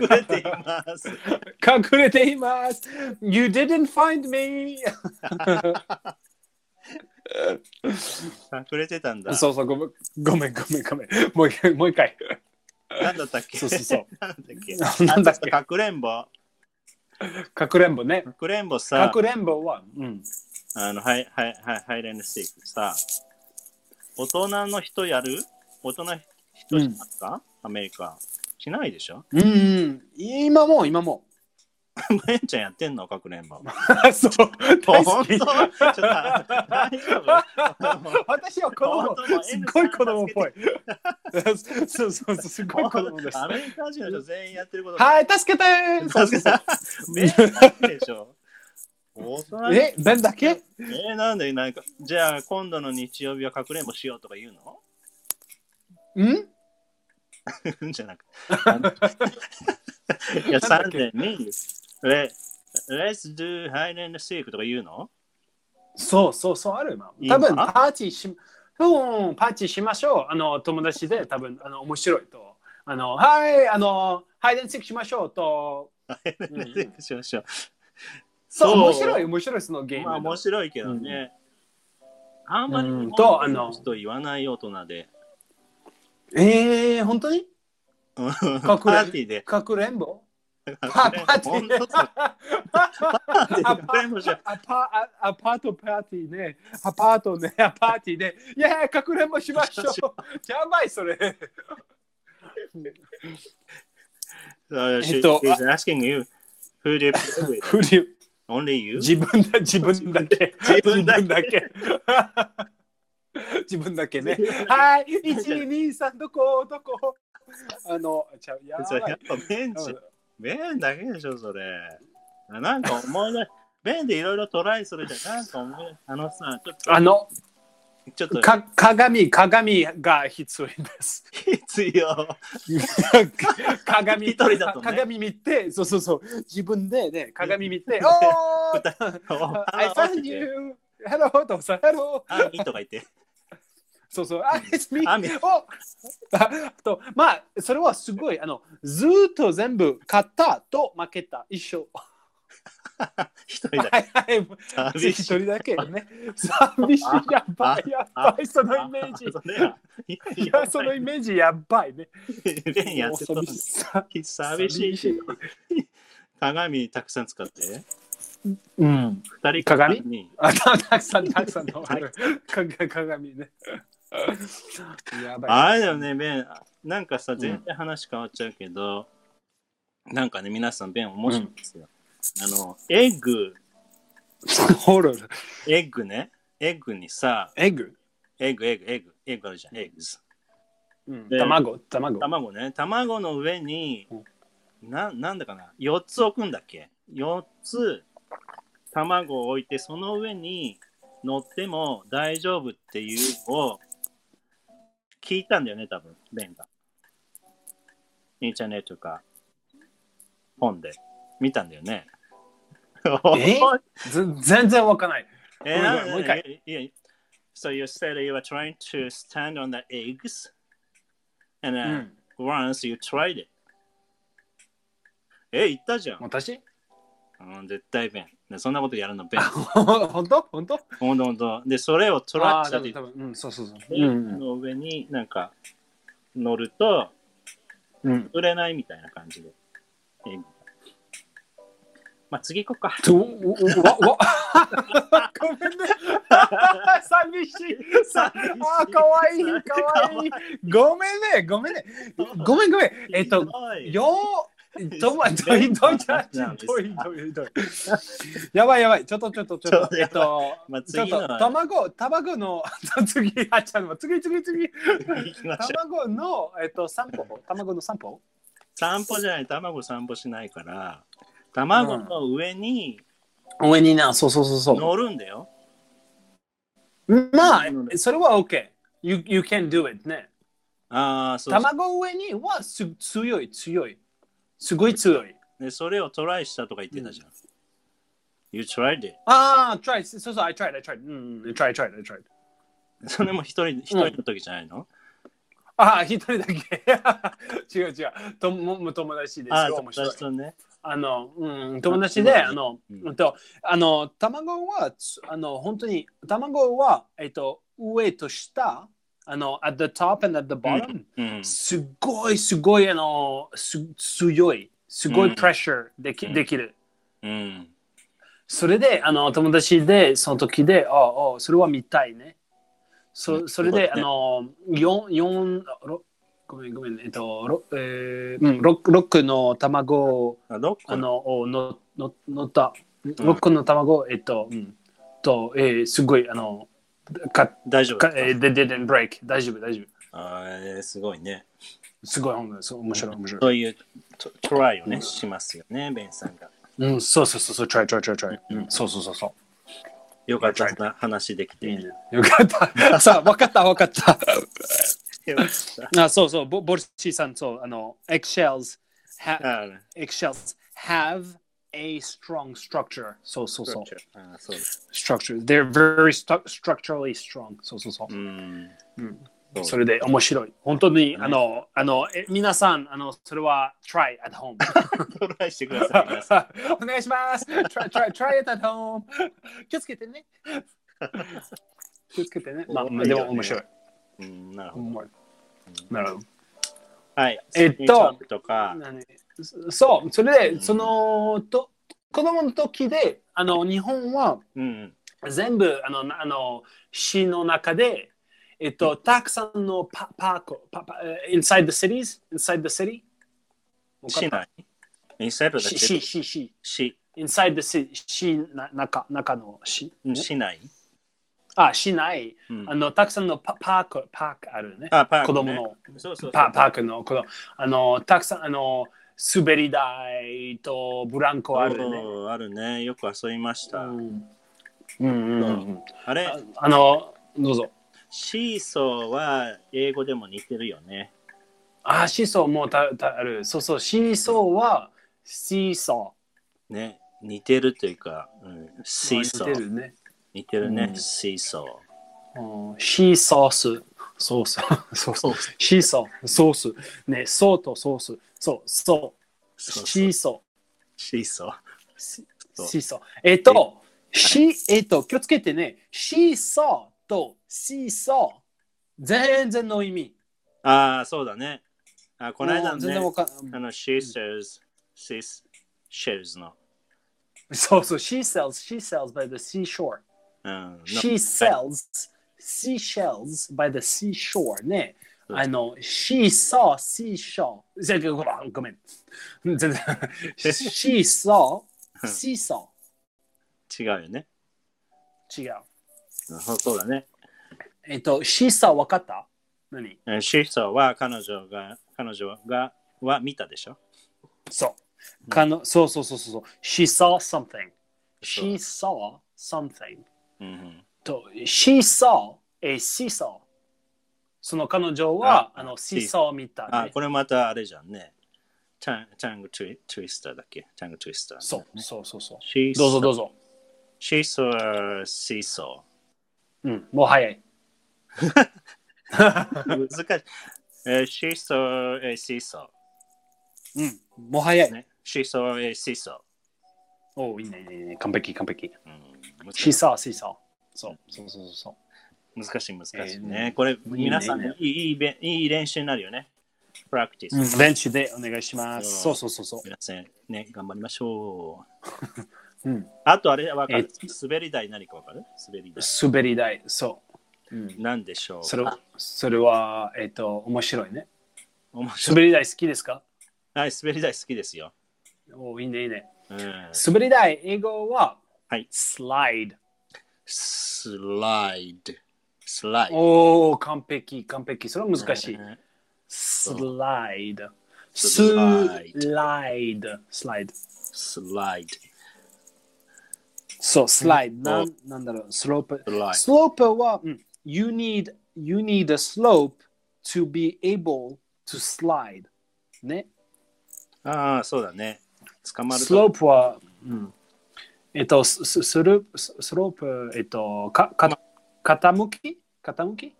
隠れています。隠れています。You didn't find me. 隠れてたんだ。そうそう、ごめん、ごめん、ごめん、ごめん。もう一回、もう一回。なんだったっけ？そうそうそう。なんだっけ？なんだっけ？あかくれんぼ。[LAUGHS] かくれんぼね。かくれんぼかさ、くれんぼは、うん。あの、はい、はい、はい、ハイレンドスティックさ、大人の人やる大人の人しますか、アメリカ。しないでしょうんうん、今も、今も。[LAUGHS] ベンちゃんやってんの？かくれんぼ。[LAUGHS] そう、大好き。本当？ちょっと大丈夫？私は子供。すっごい子供っぽい。そうそうそう、すごい子供です。アメリカ人の人全員やってること。はい、助けてそうそうそうベンだけでしょえ、ベンだけ？えー、なんで？なんか、じゃあ今度の日曜日はかくれんぼしようとか言うの？ん？[LAUGHS] じゃなくて。いや、サンデーに、レ Let's do hide and seek とか言うの？そうそうそう、ある多分パーティーし、うん、パーティーしましょう。あの、友達で多分、あの、面白いと。あの、はい、あの、ハイデンシックしましょうと。しましょう。そう、面白い、面白い、そのゲーム。まあ面白いけどね。あんまりとあの本の人言わない大人で。えー、本当に？パーティーで。かくれんぼ？パかパーティーアパアアパートパーティーね。アパートね、アパーティーで。いや、かくれんぼしましょう。[LAUGHS] やばい、それ。Uh, え she, っと she's asking you, who do you play with? [LAUGHS] フリ Only you? 自分だ、自分だけ。自分だけ自分だけ。自分だけ [LAUGHS] ね。はい、1、2、3、どこ、どこ？あの、ちゃう、やばいやっ。ぱベンチ、ベンだけでしょ、それ。あなんか思い出、ベンでいろいろトライするじゃん。なんか思いあのさ、ちょっと、あの、ちょっとか鏡、鏡が必要です。必要。[LAUGHS] 鏡一人だとね鏡見て、そうそうそう、自分でね、鏡見て、[LAUGHS] おー I found you! Hello! とさ、Hello! あ、いいとか言って。そうそう、あ、It's me! あみお [LAUGHS] あと、まあ、それはすごい、あの、ずーっと全部、勝ったと負けた、一緒。[LAUGHS] 一人だはいはい、一人だけね。寂しい、やばい、やばい、そのイメージ。[LAUGHS] いいや、そのイメージやばいね。やってた寂しさ寂しいし。鏡たくさん使って。うん。二人鏡にあ、たたくさん、たくさんの鏡ね。[LAUGHS] やばい。あれだよね、ベン。なんかさ、全然話変わっちゃうけど、なんかね、皆さん、ベン面白いんですよ。あの、エッグ、ホロー。エッグね。エッグにさ、エッグ？エッグ、エッグ、エッグ、エッグあるじゃん、エッグズ。うんで卵、卵？卵ね。卵の上にうん、ななんだかな、4つ置くんだっけ？4つ卵を置いて、その上に乗っても大丈夫っていうのを聞いたんだよね、多分、ベンが。インターネットか本で見たんだよね。え？ず全然わかんない。えごめんごめんもう一回。So you said you were trying to stand on the eggs, and う uh, ん、once you tried it. え、言ったじゃん。私？うん、絶対ベン。ねそんなことやるのベン。[LAUGHS] 本当？本当？ほんとほんと。で、それをトラッシャーであー多分多分うん、そうそうそう。でうんの上になんか乗るとうん。売れないみたいな感じで。えまあ次行こうか。と、わ、わ、[LAUGHS] ごめんね。[LAUGHS] 寂しい。さあ、かわいい、かわいい。ごめんね、ごめんね。ごめん、ごめん。えっと、よう、どま、どい、どい、どい、どい、どい。やばい、やばい。ちょっと、ちょっと、ちょっと。えっと、まあちょっと、卵、卵の、次、あ、ちゃんと、次、次、次。卵の、えっと、散歩。卵の散歩散歩じゃない、卵散歩しないから、卵の上に上にな、そうそうそうそう。乗るんだよ。まあ、それは OK。You, you can do it ね。ああ、そう卵上にはす強い、強い。すごい強い。で。それをトライしたとか言ってたじゃん。You tried it. ああ、try。そうそう、I tried, I tried. うん、I tried, tried, I tried. それも一人一人の時じゃないの、ああ、一人だけ。[LAUGHS] 違う違う。とも友達です。ああ、友達とね。あの、うん、友達で、ああの、うんうんと、あの、卵は、つあの、本当に、卵は、えっと、上と下、あの、at the top and at the bottom、うん。すごい、すごい、あの、す強い、すごいプレッシャーでき,、うん。できる。うん。それで、あの、友達で、その時で、ああ、それは見たいね。うそん。それで、あの、4、四ろごめん、ごめん、えっと、ろえー、うん、6, 6の卵あ、どこあの、をのの乗った、6個の卵、えっと、うん、と、えー、すごい、あの、か大丈夫かえー、they didn't break。大丈夫、大丈夫。あーえーすごいね。すごい、面白い、面白い。そういうトトライをね、しますよね、ベンさんが。うん、そうそうそうそう、try, try, try, try。うん、そうそうそうそう。よかったな話できて。よかった。[LAUGHS] さあ、わかった、わかった。あ、そうそう、ボボルシーさん、そう、あの、eggshells, ha, あ eggshells have a strong structure. そうそうそう。あそうです。structure. They're very stu- structurally strong. そうそうそうう。ん。うんそれで面白い。本当に、ねあの、あの、え皆さん、あの、それは try at home. [LAUGHS] トライしてください、皆さん。[LAUGHS] お願いします。try, try, try it at home. 気をつけてね。気をつけてね。まあ、でも面白い。うん、なるほど。なるほど。はい。えっととか、何？そう、それで、うんその、と子供の時で、あの、日本はうん。全部、あの、なあの市の中で、えっと、たくさんのパパーク、パパ、え inside the cities, inside the city? 市内 ?inside the 市、city? 市、市。市 inside the city, 市な中、中の市？市内？あ、市内、うんあの、たくさんのパパーク、パークあるね。あ、パーク、子供のそうそうそうパパークの、この、あの、たくさん、あの、滑り台とブランコあるね。そうあるね。よく遊びました。うんうんうんうん。あれ？あ、あの、どうぞ。シーソーは英語でも似てるよね。あ、シーソーもたたある。そうそう、シーソーは、シーソね。似てるというか、うん、ー。シーソー。似てるね。似てるね、うんシーソうんシーソース。ソース。ソース。シーソー。ソース。ね、ソーとソース。そう、そう。そうシーソシーソー。ー。シーソー。えっと、シえっと、気をつけてね。シーソーとシーソー。全然の意味。ああ、そうだね。あこの間ねあの、シーソーズ、シーシェルズの。そうそう、she sells, she sells by the seashore. She sells seashells by the seashore ね。あの、シーソー、シーショー。全然ごめん。シーソー、シーソー。違うよね。違う。そうだね。えっと、シーソー分かった？シーソーは彼女が、彼女が、は見たでしょ？そう。かのそうそうそうそう。She saw something. She ー something. うん、と、She saw a ソーその彼女は、ああの、シーサーを見た、あ、ね。これまたあれじゃんね。チャンチャングトゥイトゥイスターだっけ？チャングトゥイスター、そう、そうそうそう。どうぞどうぞ。she saw a seesaw. うん、もう早い。[LAUGHS] 難しい。えー she saw a seesaw. うん、もう早い。ね。she saw a seesaw. おいいね、いいね、いいね。完璧、完璧。うん、難 She saw, she saw. そう、そうそうそう。難しい難しいえね。ーこれ、皆さんいいねいいべいい練習になるよね。プラクティス。うん、ベンチでお願いします。そうそうそうそう。皆さんね、頑張りましょう。[LAUGHS] うん、あとあれわかる？え滑り台何かわかる？滑り台。滑り台、そう。うん、何でしょう？それは、それは、えっ、と、面白いね。面白い。滑り台好きですか？はい、滑り台好きですよ。おいいね、いいね。うん、滑り台、英語は、はい。slide。スライド。スライド。おお、完璧、完璧。それは難しい。うん slide。ス Slide ライド。スライド。スライそう、スライド。なんなんだろう、スロープ。ド。スライスロープは、うん you need, you need a slope to be able to slide. ね。ド。ああ、そうだね。捕まるスロープは、うん、えっと、スススルススロープ、えっと、かか傾き？傾き？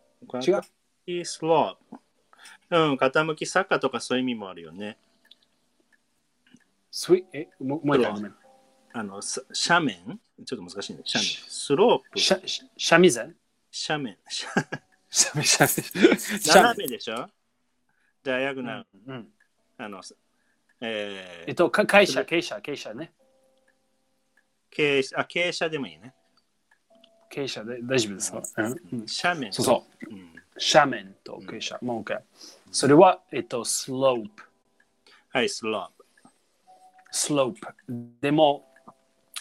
違う。スロープ。うん、傾き坂とかそういう意味もあるよね。スイえ、ももう一回。あの、す斜面？ちょっと難しいね。斜面。スロープ。シャシャシャミゼン斜面。斜シャミシャミ斜めでしょ？ダイアグナル。うん、あの、えー、えっと、か会社、経営者、経営者ね。傾斜あ傾斜でもいいね。経営者で大丈夫ですか、うんうん、斜面。そうそう。うん。斜面と傾斜。もう一回。それは、えっと、スロープ。はい、スロープ。スロープ。でも、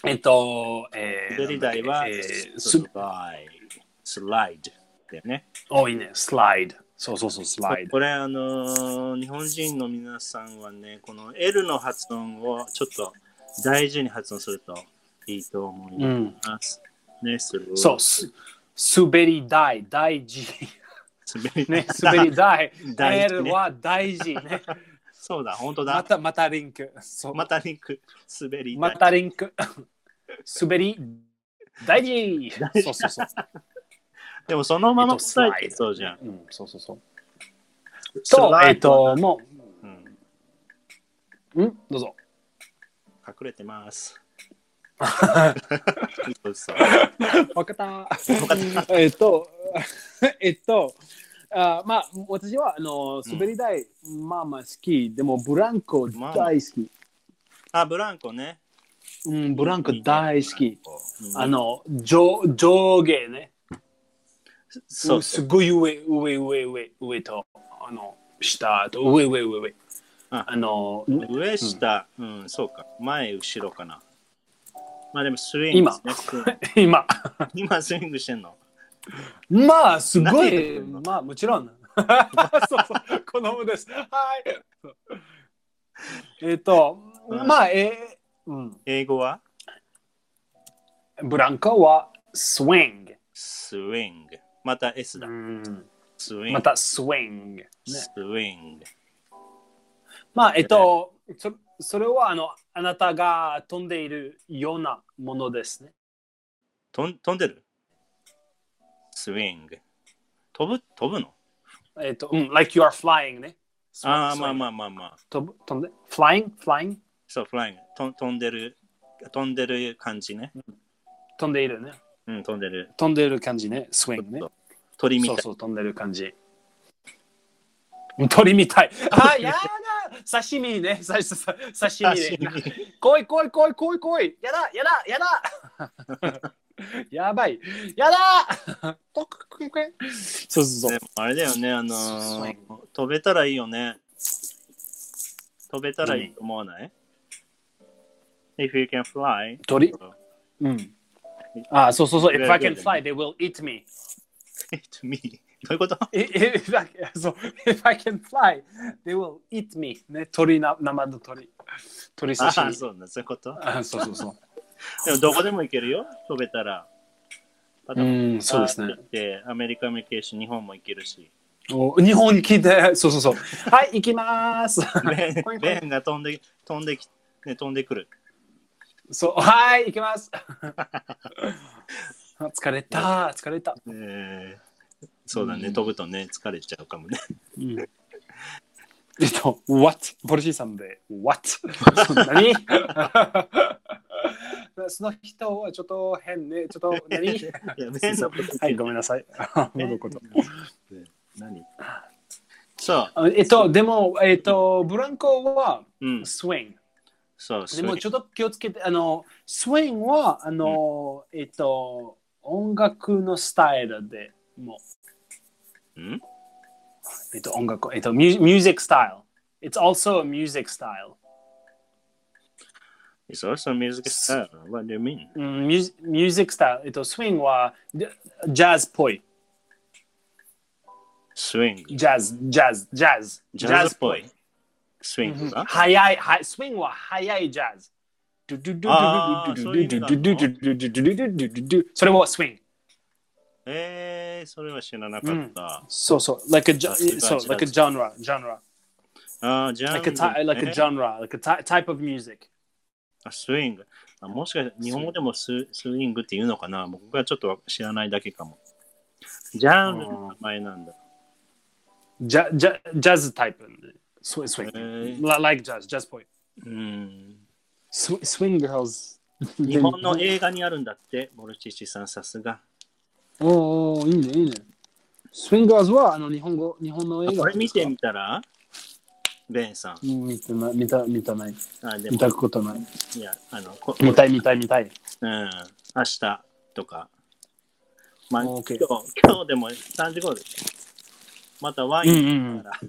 えっと、えー、滑り台は、えー、スすライド。スライド。だよね。多いね、スライド。そうそうそう、スライド。これ、あのー日本人の皆さんはね、この L の発音をちょっと大事に発音するといいと思いうん。ね、する。そう、す滑り台、大事。滑りね、滑り台。大事ね L は大事ね。そうだ、本当だ。また、またリンク。そうまたリンク、滑り台。またリンク。滑り大事。そうそうそう。でもそのままえっと答えてそうじゃん。うん、そうそうそう。スと、えっと、もうんう、んどうぞ。隠れてます。[LAUGHS] わかった。えっと、[LAUGHS] えっと、あまあ、私はあの滑り台、まあまあ好き。でも、ブランコ大好き。あ、ブランコね。うん、ブランコ大好き。うんあの、上上下ね。そうすごい上、上、上、上、上と、あの、下と、上、上、上、上。ああの、上下、うん、そうか。前、後ろかな。まあでもスイングですね。[LAUGHS] 今、今スイングしてんの？まあ、すご何い、まあ、もちろん。[LAUGHS] そうそう、子供です。はい。えっと、うんまあ、えーうん、英語は？ブランコはスウィング。スイング。また S だ。うんスイング。またスウィング。ね、スイング。まあ、えっと、そそれはあのあなたが飛んでいるようなものですね。とん飛んでる？スイング。飛ぶ？飛ぶの？えっと、うん、like you are flying ね。ああ、まああ。まあまあまあ。飛ぶ？飛んで？flying? flying? そう、フライング。と飛んでる。飛んでる感じね。飛んでいるね。うん、飛んでる。飛んでいる感じね。スウィングね。鳥みたい。そうそう、飛んでる感じ。鳥みたい。あ、やだ刺身ね。刺さ刺身ね。来い来い来い来い来い。やだやだやだ [LAUGHS] やばい。やだそうそうそうあれだよね、あのー飛べたらいいよね。飛べたらいいと思わない ?If you can fly. 鳥うん。あ、そうそうそう。If I can fly, they will eat me. to me どういうこと？[LAUGHS] If I, so, if I can fly, they will eat me. ね、鳥な、生の鳥。鳥刺あしあ、そうだ、そういうこと？あそうそうそう。[LAUGHS] でもどこでも行けるよ、飛べたら。うんそうですねで、アメリカも行けるし、日本も行けるし。お日本に聞いて、そうそうそう。[LAUGHS] はい、行きます。レほいほいンが飛んで飛んでき、ね、飛んでくる。そう、はい、行きます。あ疲れた、疲れた。えーそうだね、うん飛ぶとね、疲れちゃうかもね。うん [LAUGHS] えっと、what? ポルシーさんで、what? [LAUGHS] 何？[LAUGHS] その人はちょっと変ね。ちょっと何？はい、ごめんなさい。麺のこと。何？そう、あえっと、でも、えっと、ブランコはうん、スウィング。そう、でもちょっと気をつけて、あの、スウィングは、あの、えっと、音楽のスタイルでもうんう、えっと、音楽、えっと、ミュミュージックスタイル。It's also a music style. It's also music style. What do you mean? うん、ミュージミュージックスタイル。えっと、スウィングはジジャズっぽい。Swing。ジャズ、ジャズ、ジャズ。ジャズっぽい。スイングが速い、はい、スウィングは速いジャズ。ドゥドゥドゥドゥドゥドゥドゥドゥドゥドゥドゥドゥドゥドゥドゥドゥドゥそれはスウィング。えー、それは知らなかった。そうそう、like a, ズ like a genre, genre. ああ、じゃあ、like a, like a genre, like a ty- type of music. あスイング。あもしかして日本語でもススイングって言うのかな？僕がちょっと知らないだけかも。ジャンルの名前なんだ。ジャジャジャズタイプ。スウィスウィンえグ。like jazz, jazz っぽい。うん。ススウィング girls. [LAUGHS] 日本の映画にあるんだって、モルチッチさんさすが。おーおーいいね、いいね。スウィンガーズはあの日本語、日本の映画。これ見てみたら？ベンさん。うん見てない、見た、見たない。あでも見たことない。いや、あの、こ見たい、見たい、見たい。うん、明日とか。まあ、今 OK 日今日でも3時頃です。またワインだから、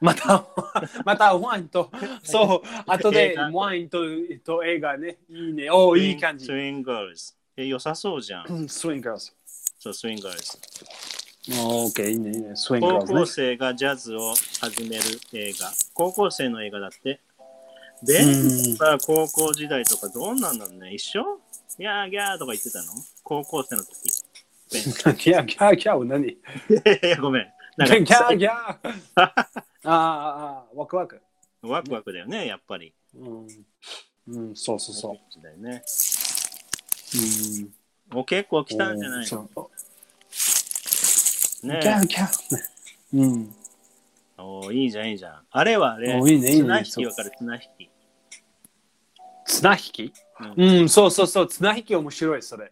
また、[LAUGHS] またワインと、[LAUGHS] そう、後で映画ワインとと映画ね。いいね。おーいい感じス。インガールズ。え、良さそうじゃん。うんスウィンガーズ。そう、スウィングガールズ。オーケー、いいね、いいね。スウィンガ高ーズね校。生がジャズを始める映画。高校生の映画だって。ベンは高校時代とかどうなんだろうね一緒？ギャーギャーとか言ってたの？高校生の時。[LAUGHS] ギャーギャーギャー何？ギいやいやごめん。なんか [LAUGHS] ャーギャーあーあー、ワクワク。ワクワクだよね、やっぱり。うん、うん、そうそうそう。時代ね。うん、お結構来たんじゃないの？ねギャーギャー。うん。おいいじゃん、いいじゃん。あれはあれ、おいいねいいね綱引きわかる、綱引き。綱引き？ううん、そうそうそう。綱引き面白い、それ。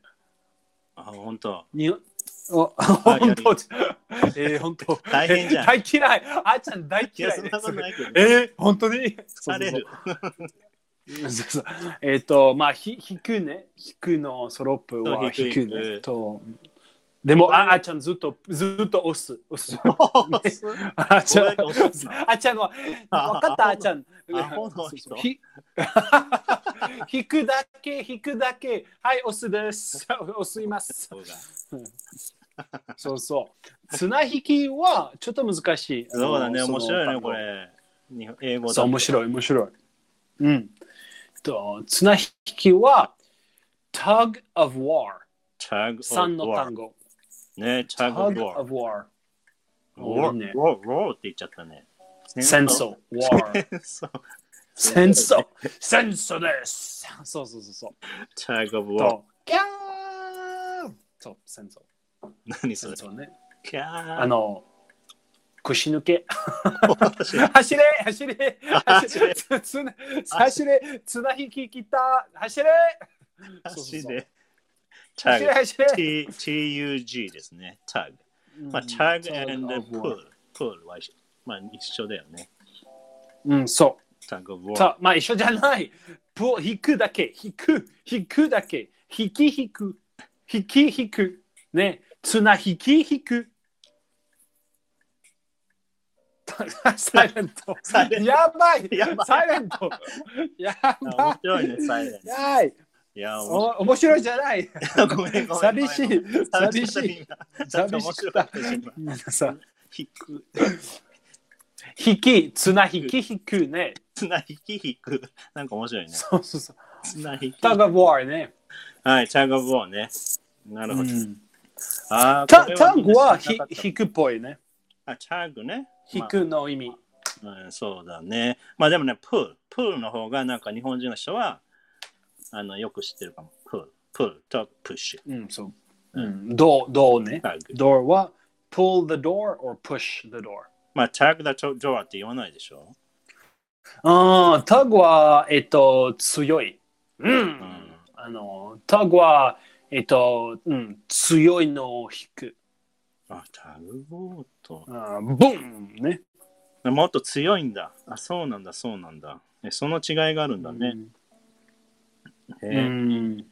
あ、ほんと。にお、本当？[LAUGHS] えー、本当大変じゃんえ大嫌い。あーちゃん大いや、嫌いそんなことないけど。えー、本当に？疲れる。そうそうそうえっ、と、まあ、ひ弾くね。弾くのソロップは弾くね。くとでも、ああーちゃんずっと、ずっと押す。押す。あーちゃん、あちゃんは、分かった、[LAUGHS] あーちゃん。アホの人？そうそうひ [LAUGHS] 弾くだけ、弾くだけ。はい、押すです。[LAUGHS] 押すいます。そうだそう。綱引きはちょっと難しい。そうだね、面白いね、これ。英語だそう、面白い、面白い。うん。と、綱引きは、tug of war。タグ3の単語。ね、タグ tug オ of war。ブ。いいねロー、ローって言っちゃったね。戦争。war。戦争。戦争です。そうそうそうそう。 tug of。と、キャーそう、戦争。何それ戦争ね。キャーあの、腰抜け。走れ走れ走れ走れつつ走れ綱引き来た走れ走れ。走れ。走れ [LAUGHS] TUG ですね。タグ。まあ、タグ and pull。pull はまあ一緒だよね。うん、そタグオブう。さあ、まあ一緒じゃない。プー引くだけ、引く、引くだけ、引き引く、引き引く。ね、綱引き引く。[LAUGHS] サイレント。サイレントやばい。やばいサイレント。やばい。白いね、サイレント。やばい。いや、面お面白いじゃない。ごめんごめん。寂しい。寂し寂い。い。寂しくた。今皆さん。引く。引き、綱引き引くね。綱引き引く。なんか面白いね。そうそうそう。綱引き。タグオブワーね。はい、チャグオブウォーね。なるほど。うんあータタグは引くっぽいね。あ、チャグね。引くの意味。まあうん、そうだね。まあでもね、プール。プールの方がなんか日本人の人はあのよく知ってるかも。プール。プールとプッシュ。うん、そう。うん、ドドね。ドアは pull the door or push the door。まあ、チャグだとドアって言わないでしょ？ああ、タグは、えっと、強い。うん。うんあの、タグは、えっと、うん、強いのを引く。あ、タグボート。あーボンね。もっと強いんだ。あ、そうなんだ、そうなんだ。えその違いがあるんだね。へうえん。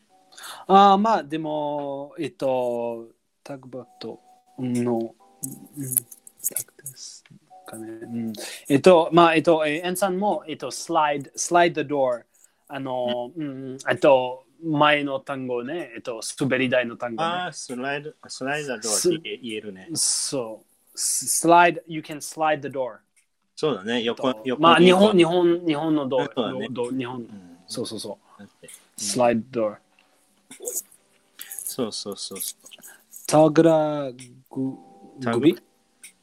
ああ、まあ、でも、えっと、タグバットの、うん、タグですかね。うん、えっと、まあ、えっと、えーエンさんも、えっと、slide, slide the door。あの、うん、えっと、前の単語ね、えっと、滑り台の単語ね。あー、スライド、スライダードアすって言えるね。そう。ス slide, you can slide the door. そうだね。横と、横まあ、に日本、日本、日本のドア、ねド日本う。んそうそうそう。だって slide door。そうそうそうそう。タグラグタググビ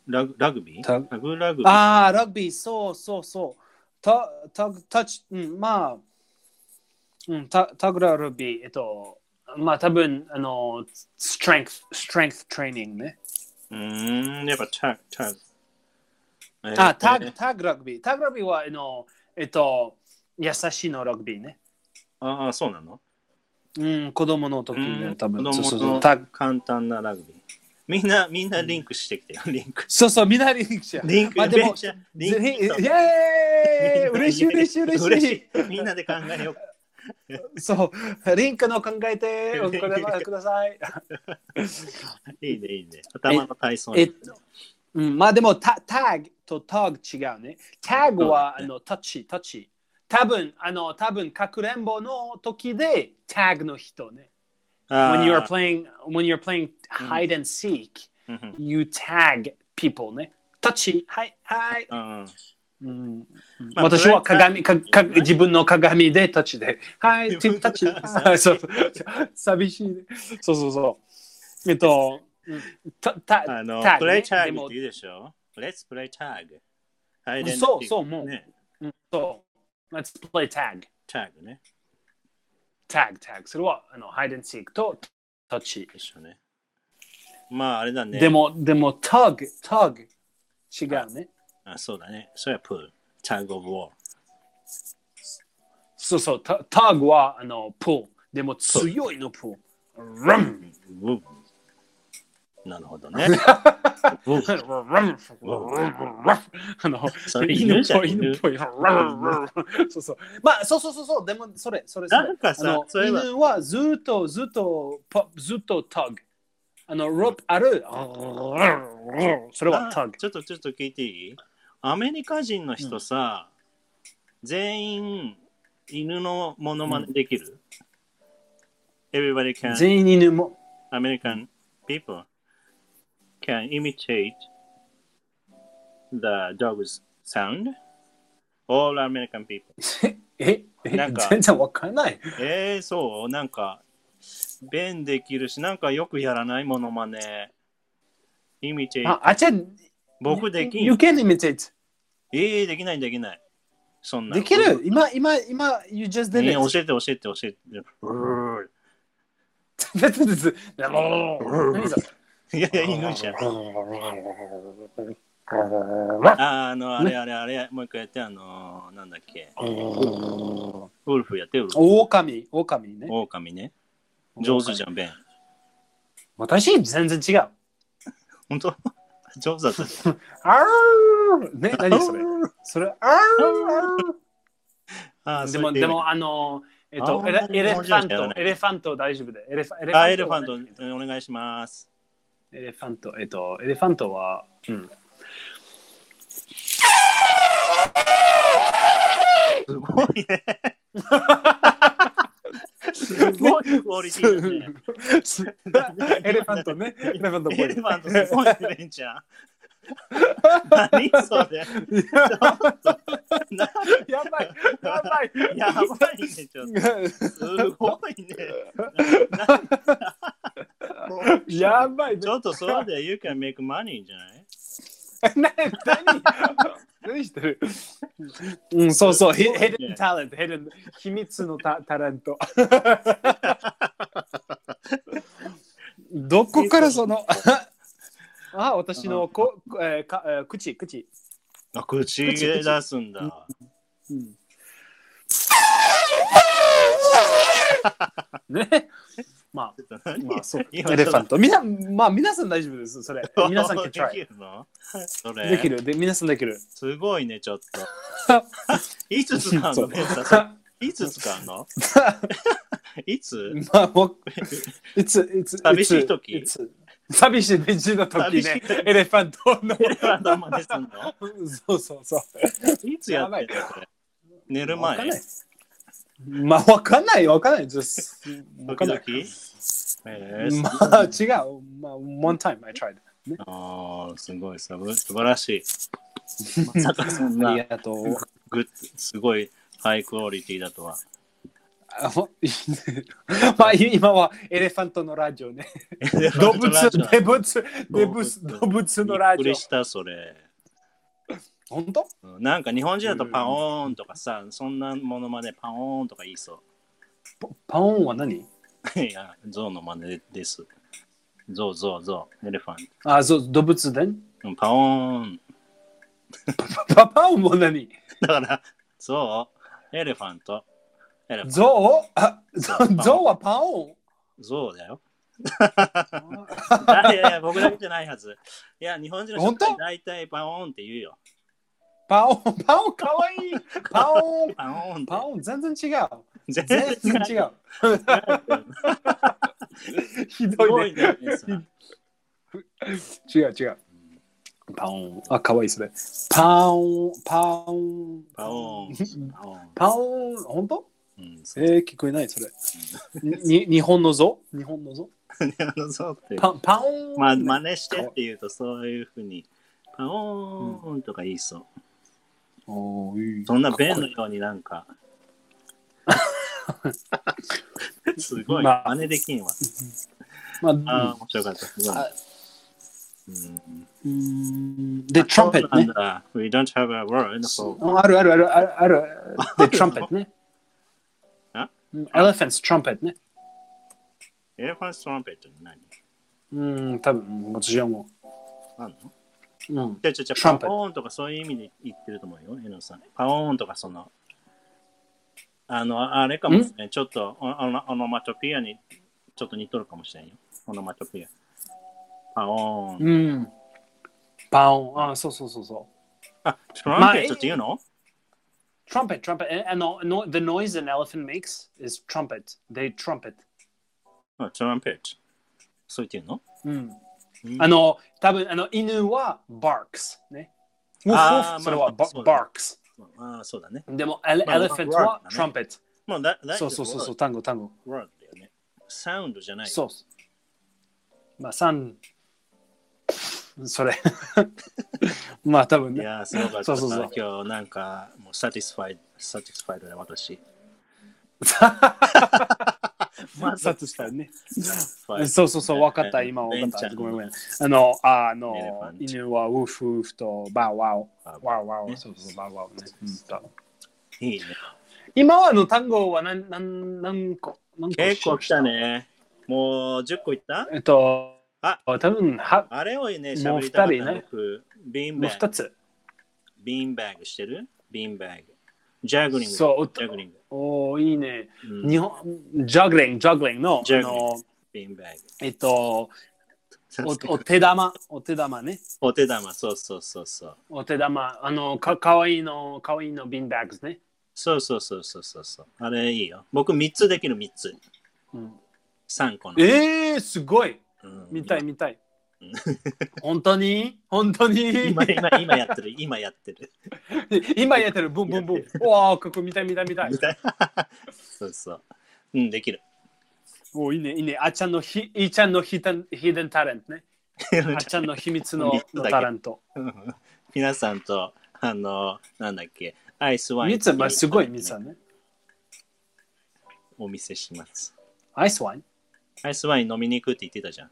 ラグラグビ？ータラグラグビーああ、ラグビー、そうそうそう。タタグタッチ、うん、まあ、うん、タタグラグビー、えっと、まあ多分、あの、strength、strength training ね。うーん、やっぱタグ、タグ。あ、タグ、えータグラグビー。タグラグビーは、あの、えっと、優しいのラグビーね。ああ、そうなの？うん、子供の時うね、ん多分。子そうそう供のそうタグ簡単なラグビー。みんな、みんなリンクしてきてよ、リンク。そうそう、みんなリンクしよう。リンク、まあでも、リンクイリンクエーイ嬉しい嬉しい嬉しい。みんなで考えよう。[LAUGHS] そう、リンクの考えて、[LAUGHS] お答えください。[LAUGHS] いいね、いいね。頭の体操えっと、うん、まあでもタタグとタグ違うね。タグは、ねあのタッチ、タッチ。多分、あの、多分かくれんぼの時でタグの人ね。あ When ー you're playing, when you're playing hide and seek, うん you tag people ね。タッチ、はい、はい。うんうんまあ私は鏡かか自分の鏡でタッチで。はい、自分のタッチ。鏡そうそう寂しいね。そうそうそう。えっと、うんたたあの、プレイタグって言うでしょ ?Let's play tag. はいそうそうもうね。うんそう。Let's play tag. タグね。tag, tag. それはあの hide and seek とタッチ。一緒ね。まあ、あれだね。でも、でも tug, tug 違うね。あ、そうだね。それはプール。タグオブウォー。そうそう、タ tug はあの pull。でも強いの pull。run! うんなるほどね。うん run! あの、それ犬っぽい、犬犬っぽい。そうそう。まあ、そうそうそうそう、でもそれ、それ、それ。なんかさ犬はずっと、ずっと、パずっと tug。あの、ロープある。それはあ tug。ちょっとちょっと聞いていい？アメリカ人の人さ、全員犬のモノマネできる、?Everybody can, 全員犬も。American people can imitate the dog's sound. All American people. え、えなんか全然わかんない。えー、そうなんか、弁できるし、なんかよくやらないモノマネ。imitate あ、あちゃ、僕できん You can imitate. えー、できないできない。そんな。できる今、今、今、You just え did ー it. 教えて教えて教えて。何それ？いやいや、犬じゃん。ああの、あれあれあれ、もう一回やって、あのー、なんだっけ。ウルフやって、ウルフ。狼、狼ね。オオカミね。上手じゃん、ベン。私、全然違う。[LAUGHS] 本当？上手だったじ [LAUGHS] あーね、何それ？それ、あ。あーでも、でも、あの、えっと、あ ele elephant、elephant 大丈夫で。 elepha ele あ、 elephant、お願いします。 elephant、えっと、 elephant は、うん。すごいね。[LAUGHS] すごいクオリティだね。 elephant ね。 elephant elephant すごいね、レンちゃん。何それなやばい、やばい。やばいね、ちょっと。すごいね。やばい。ちょっとそれで You can make money じゃない？な何？何してる？うん、そうそう、ヘヘデンタレント、ヘデン秘密のタタレント。どこからその？あ、私のこ、えーかえー口、口。あ、口で出すんだ。うんね？まあ、まあ、そう。エ今レファント。みな、まあ、皆さん大丈夫です。それ。[LAUGHS] 皆さんでき。るの？それできる。で、皆さんできる。すごいね、ちょっと。[LAUGHS] いつ使うの？ねいつ使うの？[LAUGHS] いつ？まあ、もう、いつ、いつ、寂しい時？いつ寂しい時の時ねエレファントの。エレファントまですんの？そうそうそう。いつやってんの？寝る前？まあ、わかんない、わかんない。just わかんない。えー、まあ、違う。まあ、one time I tried. あーすごいさぶ素晴らしい。[LAUGHS] まさかそんありながとう。グッすごいハイクオリティだとは。あほ [LAUGHS] まあ、今はエレファントのラジオね。動物、動物、動物、動物のラジオびっくり。した、それ。本当？うんなんか日本人だとパオーンとかさ、そんなものまでパオーンとか言いそパパオンは何？う。[LAUGHS] いや、ゾウの真似です。ゾウ、ゾウ、ゾウ、エレファンあ、そう、動物で？ト。うんパオーン。[LAUGHS] パパオンも何？だから、ゾウ、エレファント、エレファンゾウあ、ゾゾウはパオン？ト、ゾウだよ。[LAUGHS] あいやいや、僕だけじゃないはず。いや、日本人の人本当？大体パオーンって言うよ。パオン、パオンかわいい。パオン、パオーン。パオン全然違う。全全然違う。ひすどいね。違う違う。パオン。あ、かわいいそれ。パオン、パオン。パオーン。パオーン。パオン、本当？うん、えー、聞こえないそれ。に日本のぞ日本のぞあのそうって。パパオン。まあ、真似してって言うと、そういうふうに、パオーンとか言いそう。おーいい。そんな弁のようになんか、[LAUGHS] すごい、まあ。真似できんわ。まあ、ああ、面白かった。すごい。あうん。うん。で、トランペットねんだ。We don't have a word for あるあるあるあるある。で、トランペットね。あ？Elephant's trumpet ね。elephant trumpet って何？うん、多分、私はもあんの？う。うん。じゃじゃじゃ Trumpet パオーンとかそういう意味で言ってると思うよ、エノさん。パオーンとかその、あの、あれかもしれない。ちょっとオノオノマトピアにちょっと似とるかもしれんよ。オノマトピア。パオーン。うん。パオン。あ、そうそうそうそう。あ、トランペットって言うの？Trumpet, trumpet. And no, the noise an elephant makes is trumpet. They trumpet. あ trumpet。そう言って言うの？うん。うんあの、多分あの犬は barks ね。ウォあーフウォフそれは barks。ああ、そうだね。でも、 ele まあ elephant まあは trumpet。もうだ、だそうそうそうそう、単語単語。word だよね。サウンドじゃない。そう。まあ、三。それ。[LAUGHS] まあ、多分ね。いやー、すごかった。そうそうそう今日なんか、もう、 satisfied、satisfied で私。[LAUGHS] まずサツしたよね。そうそうそう、分かった、え今分かった。ごめんごめん。あの、あの犬はウフウフとバウワウ。あワウワウ。ねそうそう、バウワウね。いいね。今はあの単語は何何何個？何個結構来た。ね。もう10個いった？えっと、あ多分はあれをね、喋りたかった二人ね僕、ビーンもうバッグ。二つ。ビーンバッグしてる？ビーンバッグ。ジャグリング。そうジャグリング。おーいいね。うん日本、ジャグリング、ジャグリングの、あ Juggling の、ビーンバッえっと、おグ。お手玉、お手玉ね。お手玉、そうそうそうそう。お手玉、あの、かかわいいの、かわいいのビンバッグね。そうそうそうそうそうそう。あれいいよ。僕3つできる3つ。うん、3個の。えー、すごい。うん見たい見たいうん。本当に？本当に？今今今やってる、今やってる。今やってる、ブンブンブン。わあ、ここ見たい見たい見たいそうそう。うん、できる。おいいね、いいね。あっちゃんのひ、いーちゃんのヒヒデンタレントね。[LAUGHS] あっちゃんの秘密のタレント。皆さんと、あの、なんだっけ、アイスワイン。三つ、まあ、すごい三つだね。お見せします。アイスワイン？アイスワイン飲みに行くって言ってたじゃん。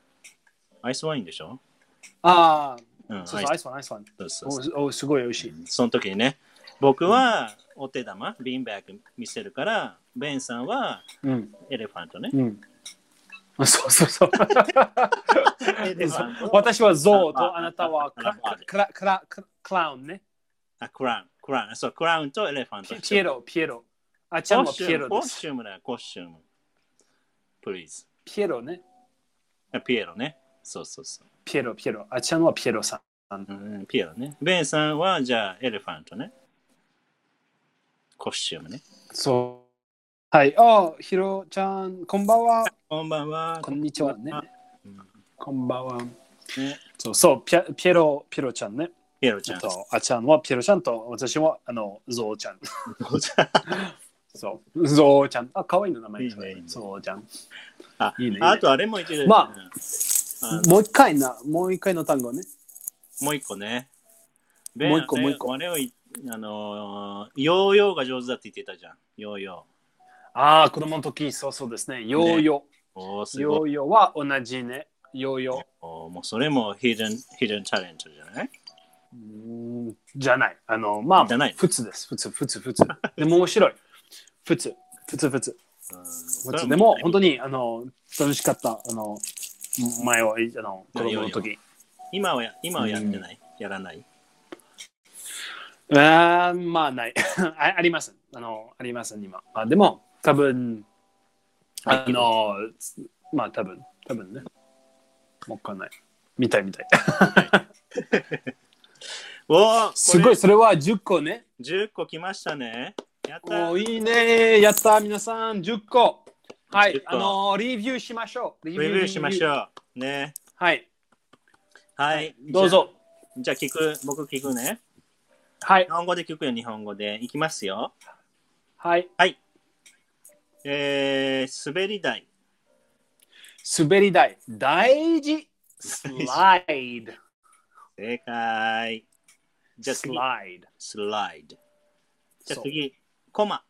アイスワインでしょ？ああ、うん、そうそう、アイスワイン、アイスワイン。そうそうそうおおすごい美味しい。その時にね、僕はお手玉、 bean bag 見せるから、ベンさんはうん。 elephant ね。うん。そうそうそう。 elephant？私はゾウとああなたは clow clow clow clow clown ね。あ、 clown、clown。そう、 clown と elephant。ピピエロ、ピエロ。あっちゃんコスチューム、はピエロでコスす。チュームだよ、コスチューム。Please。ピエロね。あピエロね。そうそうそう。ピエロ、ピエロ。あっちゃんはピエロさん。うん、ピエロね。ベンさんはじゃあエレファントね。コスチュームね。そう。はい。あ、ヒロちゃん、こんばんは。こんばんは。こんにちはね。うんこんばんは。ね、そうそう、ピエピエロ、ピエロちゃんね。ピエロちゃん。とあっちゃんはピエロちゃんと、私はあのゾウちゃん。そう、ゾウちゃん。あ、可愛いの名前いいねゾウちゃん。あいいねあとあれも言ってる。まあのもう一回な、もう一回の単語ね。もう一個ね。もう一個もう一個あれをいあのー、ヨーヨーが上手だって言ってたじゃん。ヨーヨああ、子供の時、そうそうですね。ヨーヨー。おー、ー。すごい。ヨーヨーは同じね。ヨーヨおーもうそれもヒデン、ヒデンタレントじゃない？ー。うーんじゃない。あの、まあ、じゃない普通です。普通、普通、普通。でも面白い。普通、普通、普通でも、本当に、あの、楽しかった。あの、前は、あの、子供の時。今はや今はやってない、やらない？あーまあない [LAUGHS] あ。ありません。あの、ありません、今。あでも、多分あの、まあ多分、多分ね。わかんない。見たい見たい。[LAUGHS] おーすごい、それは10個ね。10個来ましたね。やったおーいいね。やった、皆さん、10個。はい10、個あの、レビューしましょう。レレビューしましう。ょう。ね。はい、はい。どうぞ。じゃあ。聞く、僕聞くね。はい日、本語で聞くよ、日本語で。いきますよ。はい。えー、滑り台。滑り台。大事。スライド。正解。じゃあス次、ライド。スライド。じゃあ次、コマ。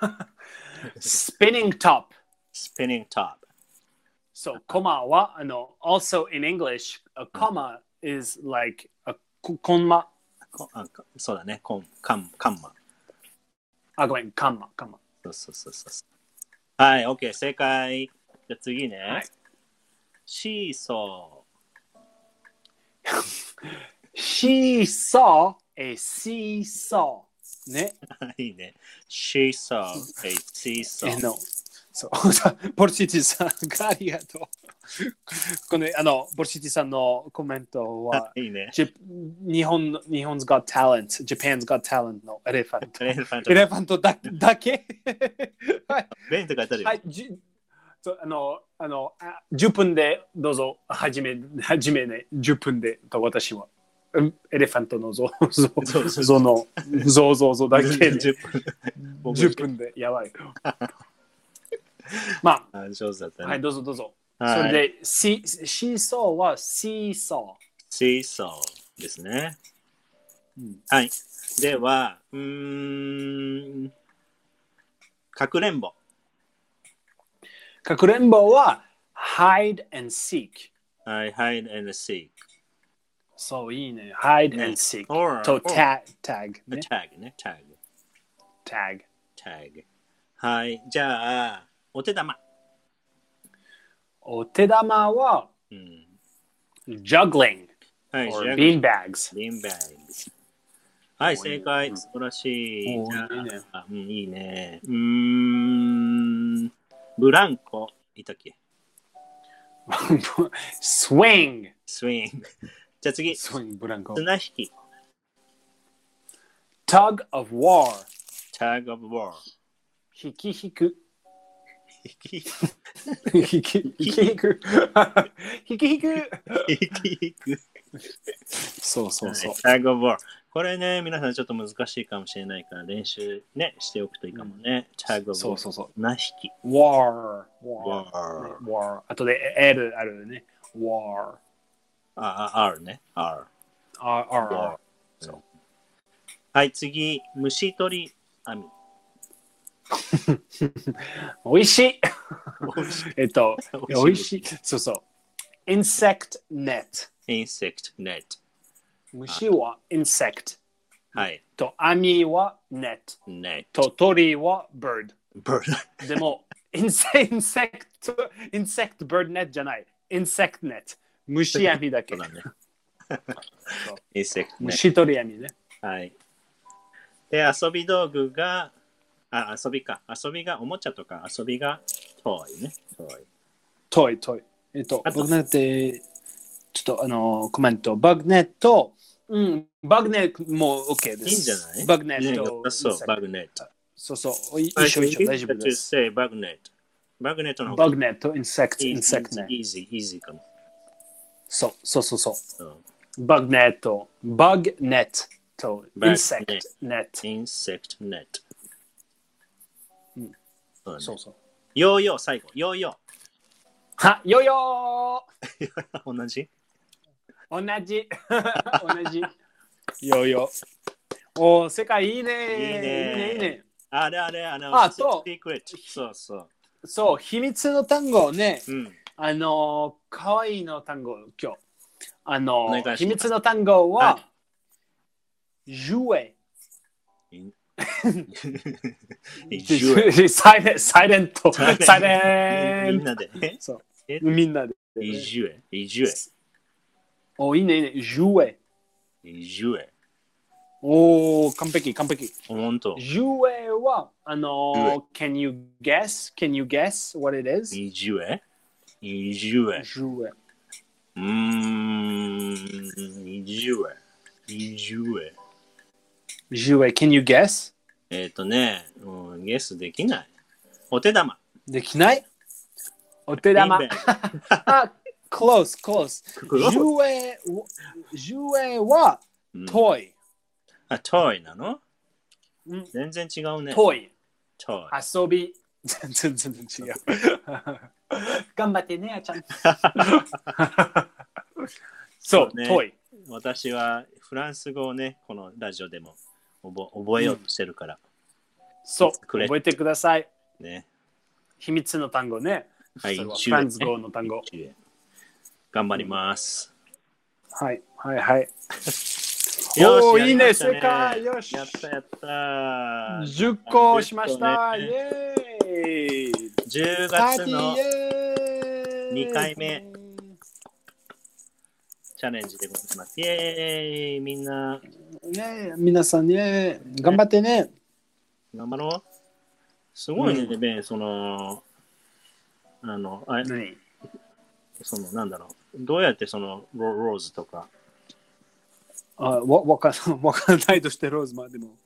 [LAUGHS] スピニングトップ。スピニングトップ。So, comma は、あの、also in English, a comma is like a コンマ。こあこそうだね、コンカンカンマ。あ、ごめん、カンマ、カンマ。そうそうそうそう。はい、OK、正解。じゃあ次ね。はいシーソ She saw a seesaw. ね。ー。[LAUGHS] いいね。She saw a seesaw. えの、そう、[LAUGHS] さポルシティさん、ありがとう。[LAUGHS] この、あの、ポルシティさんのコメントは、いいね。ジ日本の、日本 's got talent, Japan's got talent の elephant。elephant elephant だだけ？はい。ベンるよ。はい、じあの、あの、あ10分でどうぞ、はじめ、はじめね、10分でと私は。うんエレファントの像、像、像の、像像像だけで [LAUGHS] 10分。10分で、やばい。まあ上手だったあ、ね。はい、どうぞどうぞ。はいそれで、シシーソーはシーソシーソーですね。ー。うんはい。では、うーん、かくれんぼ。かくれんぼは hide and seek。はい、hide and seek。そう、いいね。hide ね and seek。or, と or tag、tag ね。tag ね、tag。tag。tag。はい。じゃあ、お手玉。お手玉はうん。juggling はい、or じゃあ bean bags。ビンバッグ。はい、お正解。うん素晴らしい。おじゃあいいねあうん、いいね。うーん。ブランコ。いたっけ？[LAUGHS] Swing。スイング。じゃあ次。swing ブランコ。綱引き。tug of war。tag of war。引き引く。引き引き引き引く。引き引く。引き引く。そうそうそう。tag of war。これね、皆さんちょっと難しいかもしれないから練習ね、しておくといいかもね。tag of そうそうそう。7匹。war, war, war。war. あとで L あるね。war, あ、あ R ね。R。R, R, R. そうはい、次、虫取り網。おいしい。えっと、おいしい。そうそう。insect net。insect net。虫は insect。はい。と、網は net。net。と、鳥は bird。bird。でも、insect, insect, insect bird net じゃない。insect net。虫網だけそう。だねそう。insect net。虫取り網ね。はい。で、遊び道具が、あ、遊びか。遊びが、おもちゃとか遊びが、 toy ね。 toy。toy、toy。えっとあ、と僕なんて、ちょっとあの、コメント、 bug net、うん、 bug net も OK です。いいんじゃない？ bug ne ね t。そう、 bug net。そうそう、い一緒一緒大丈夫です。say bug net。bug net の方が bug net、insect、insect ね。easy, easy かも。そうそうそうそう。 bug net、bug net、insect、net。insect net。うんそうだねそうそう。ヨーヨー、最後。ヨーヨは、よよー。同じ？ー同じ。同じ。[LAUGHS] よよ。[LAUGHS] おー、世界いいねいいねいいね。あれあれ、あの、あそう secret そうそう。そう、秘密の単語ね。うん。あの、かわいいの単語、今日。あのお願いしま、す秘密の単語はは、ジュエ。ジュエサイレンサイレント。サイレンみんなで。えそうえ？みんなで。イジュエ。イジュエ。お、いいね、いいね。ジュエ。イジュエ。おー、完璧、完璧。ほんと。ジュエは、あの、can you guess? Can you guess what it is? イジュエイジュエ。ジュエ。うーん。イジュエ。イジュエ。ジュエ、can you guess? えっ、ー、とね、うん、ゲスできない。お手玉。できない？お手玉 [LAUGHS] close, close. ンジュエ、ジュエは、うんトイ。あ、トイなの？うん全然違うね。トイ。ト遊び。全然違う。頑張ってね、あちゃん。[LAUGHS] そう、そうねトイ。イ。私はフランス語をね、このラジオでも覚覚えようとしてるから。そう、くれ覚えてください。ね。秘密の単語ね。はいそれはフランス語の単語。頑張ります。はい、はい、はい。[LAUGHS] よしおーいいね、正解。よし。やったやった。10個しました。10イ個ねエーイ。10パー月のティーイエーイ二回目チャレンジでございます。イェーイみんなね皆さんね、頑張ってね。頑張ろう。すごいね、うんベン、その、あの、あ何？その、なんだろう。どうやってそのロローズとか、あわわかん [LAUGHS] わかんないとしてローズマーでも。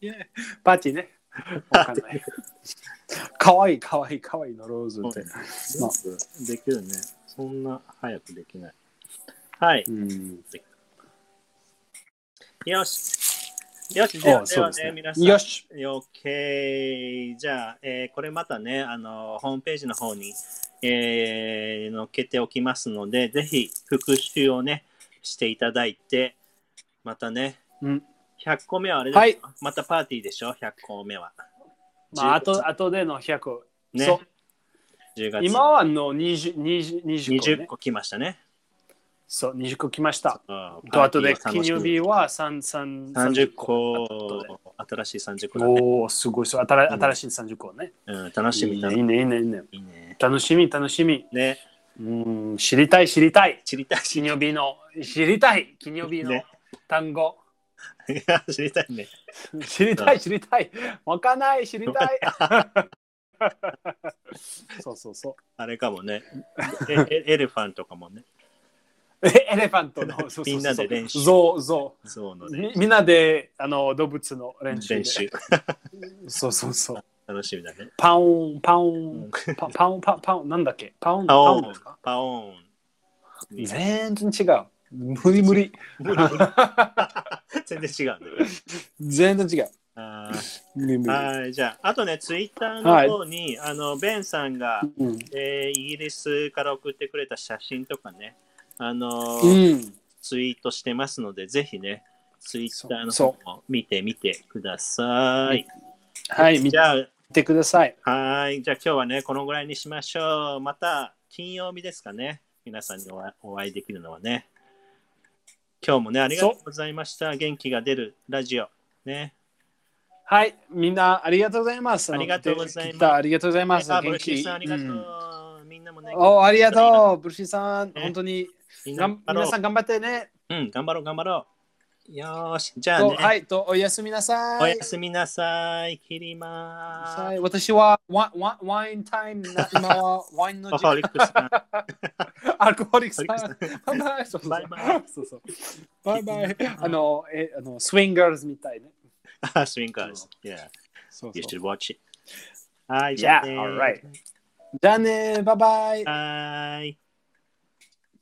パーティーね。[LAUGHS] わかんない。かわいいかわいいかわいいのローズって。まあできるね。そんな早くできない。はい。うん、よし。よし、ではではね皆さん。よし。OK。じゃあ、えーこれまたね、あの、ホームページの方に、えー載っけておきますので、ぜひ復習をね、していただいて、またね、うん100個目はあれですか、はいまたパーティーでしょ ?100 個目は。まあ、あとあとでの100。ねそう10月今はの 20, 20, 20個、20ね。個来ましたね。そう、20個来ました。とあとで金曜日は3 30 30後個、新しい30個だね。おお、すごいそう。新うん新しい30個ね。うん、楽しみだいいね、いいね、いいね。いいね。楽しみ、楽しみ。ね、うん、知りたい、知りたい。知りたい、知金曜日の、知りたい。金曜日のね単語。りたい。知りたいね。知りたい、知りたい。わかんない、知りたい。そうそうそう。あれかもね。[LAUGHS] ええエレファントかもね。えエレファントの、[LAUGHS] そうそうそうみんなで練習ゾウ、ゾウ。そうのねみ。みんなであの動物の練習で。練習。[LAUGHS] そうそうそう。楽しみだね。パウン、パウうんン、パパウン、パパウン、なんだっけ？パウン、パオーンパウンですか、パオーン。全然違う。無理無理。全然違う。全然違う。あ無理無理。ーはい、じゃあ、あとね、ツイッターの方に、あの、ベンさんが、うん。えーイギリスから送ってくれた写真とかね、あのうーん。ツイートしてますので、ぜひね、ツイッターのそ方も見てみてください。はい、見じゃあ、てください。はい。じゃあ今日はね、このぐらいにしましょう。また金曜日ですかね。皆さんにお会いできるのはね。今日もね、ありがとうございました。元気が出るラジオ。ね。はい、みんなありがとうございます。ありがとうございますありがとうございます。元気シーさんありがとう。うんみんなもね、おありがとう、ブルシーさん。ね本当に皆さん頑張ってね。うん、頑張ろう、頑張ろう。よーし。じゃあね、とはい、とおやすみなさい。おやすみなさい。切りまーはい私はワワワインタイムな、今 [LAUGHS] はワインのす。時間。アルコホ [LAUGHS] リックさん。アルコバイバイ。そうそうバイバイそ [LAUGHS] うそうバイバイ。あの、え、あの、スウィンガーズみたいね。あ、スウィンカーズ。Yeah, そう you そう should watch it. はい、じゃあ Yeah, ね alright. じゃあね、バイバイ。はーい。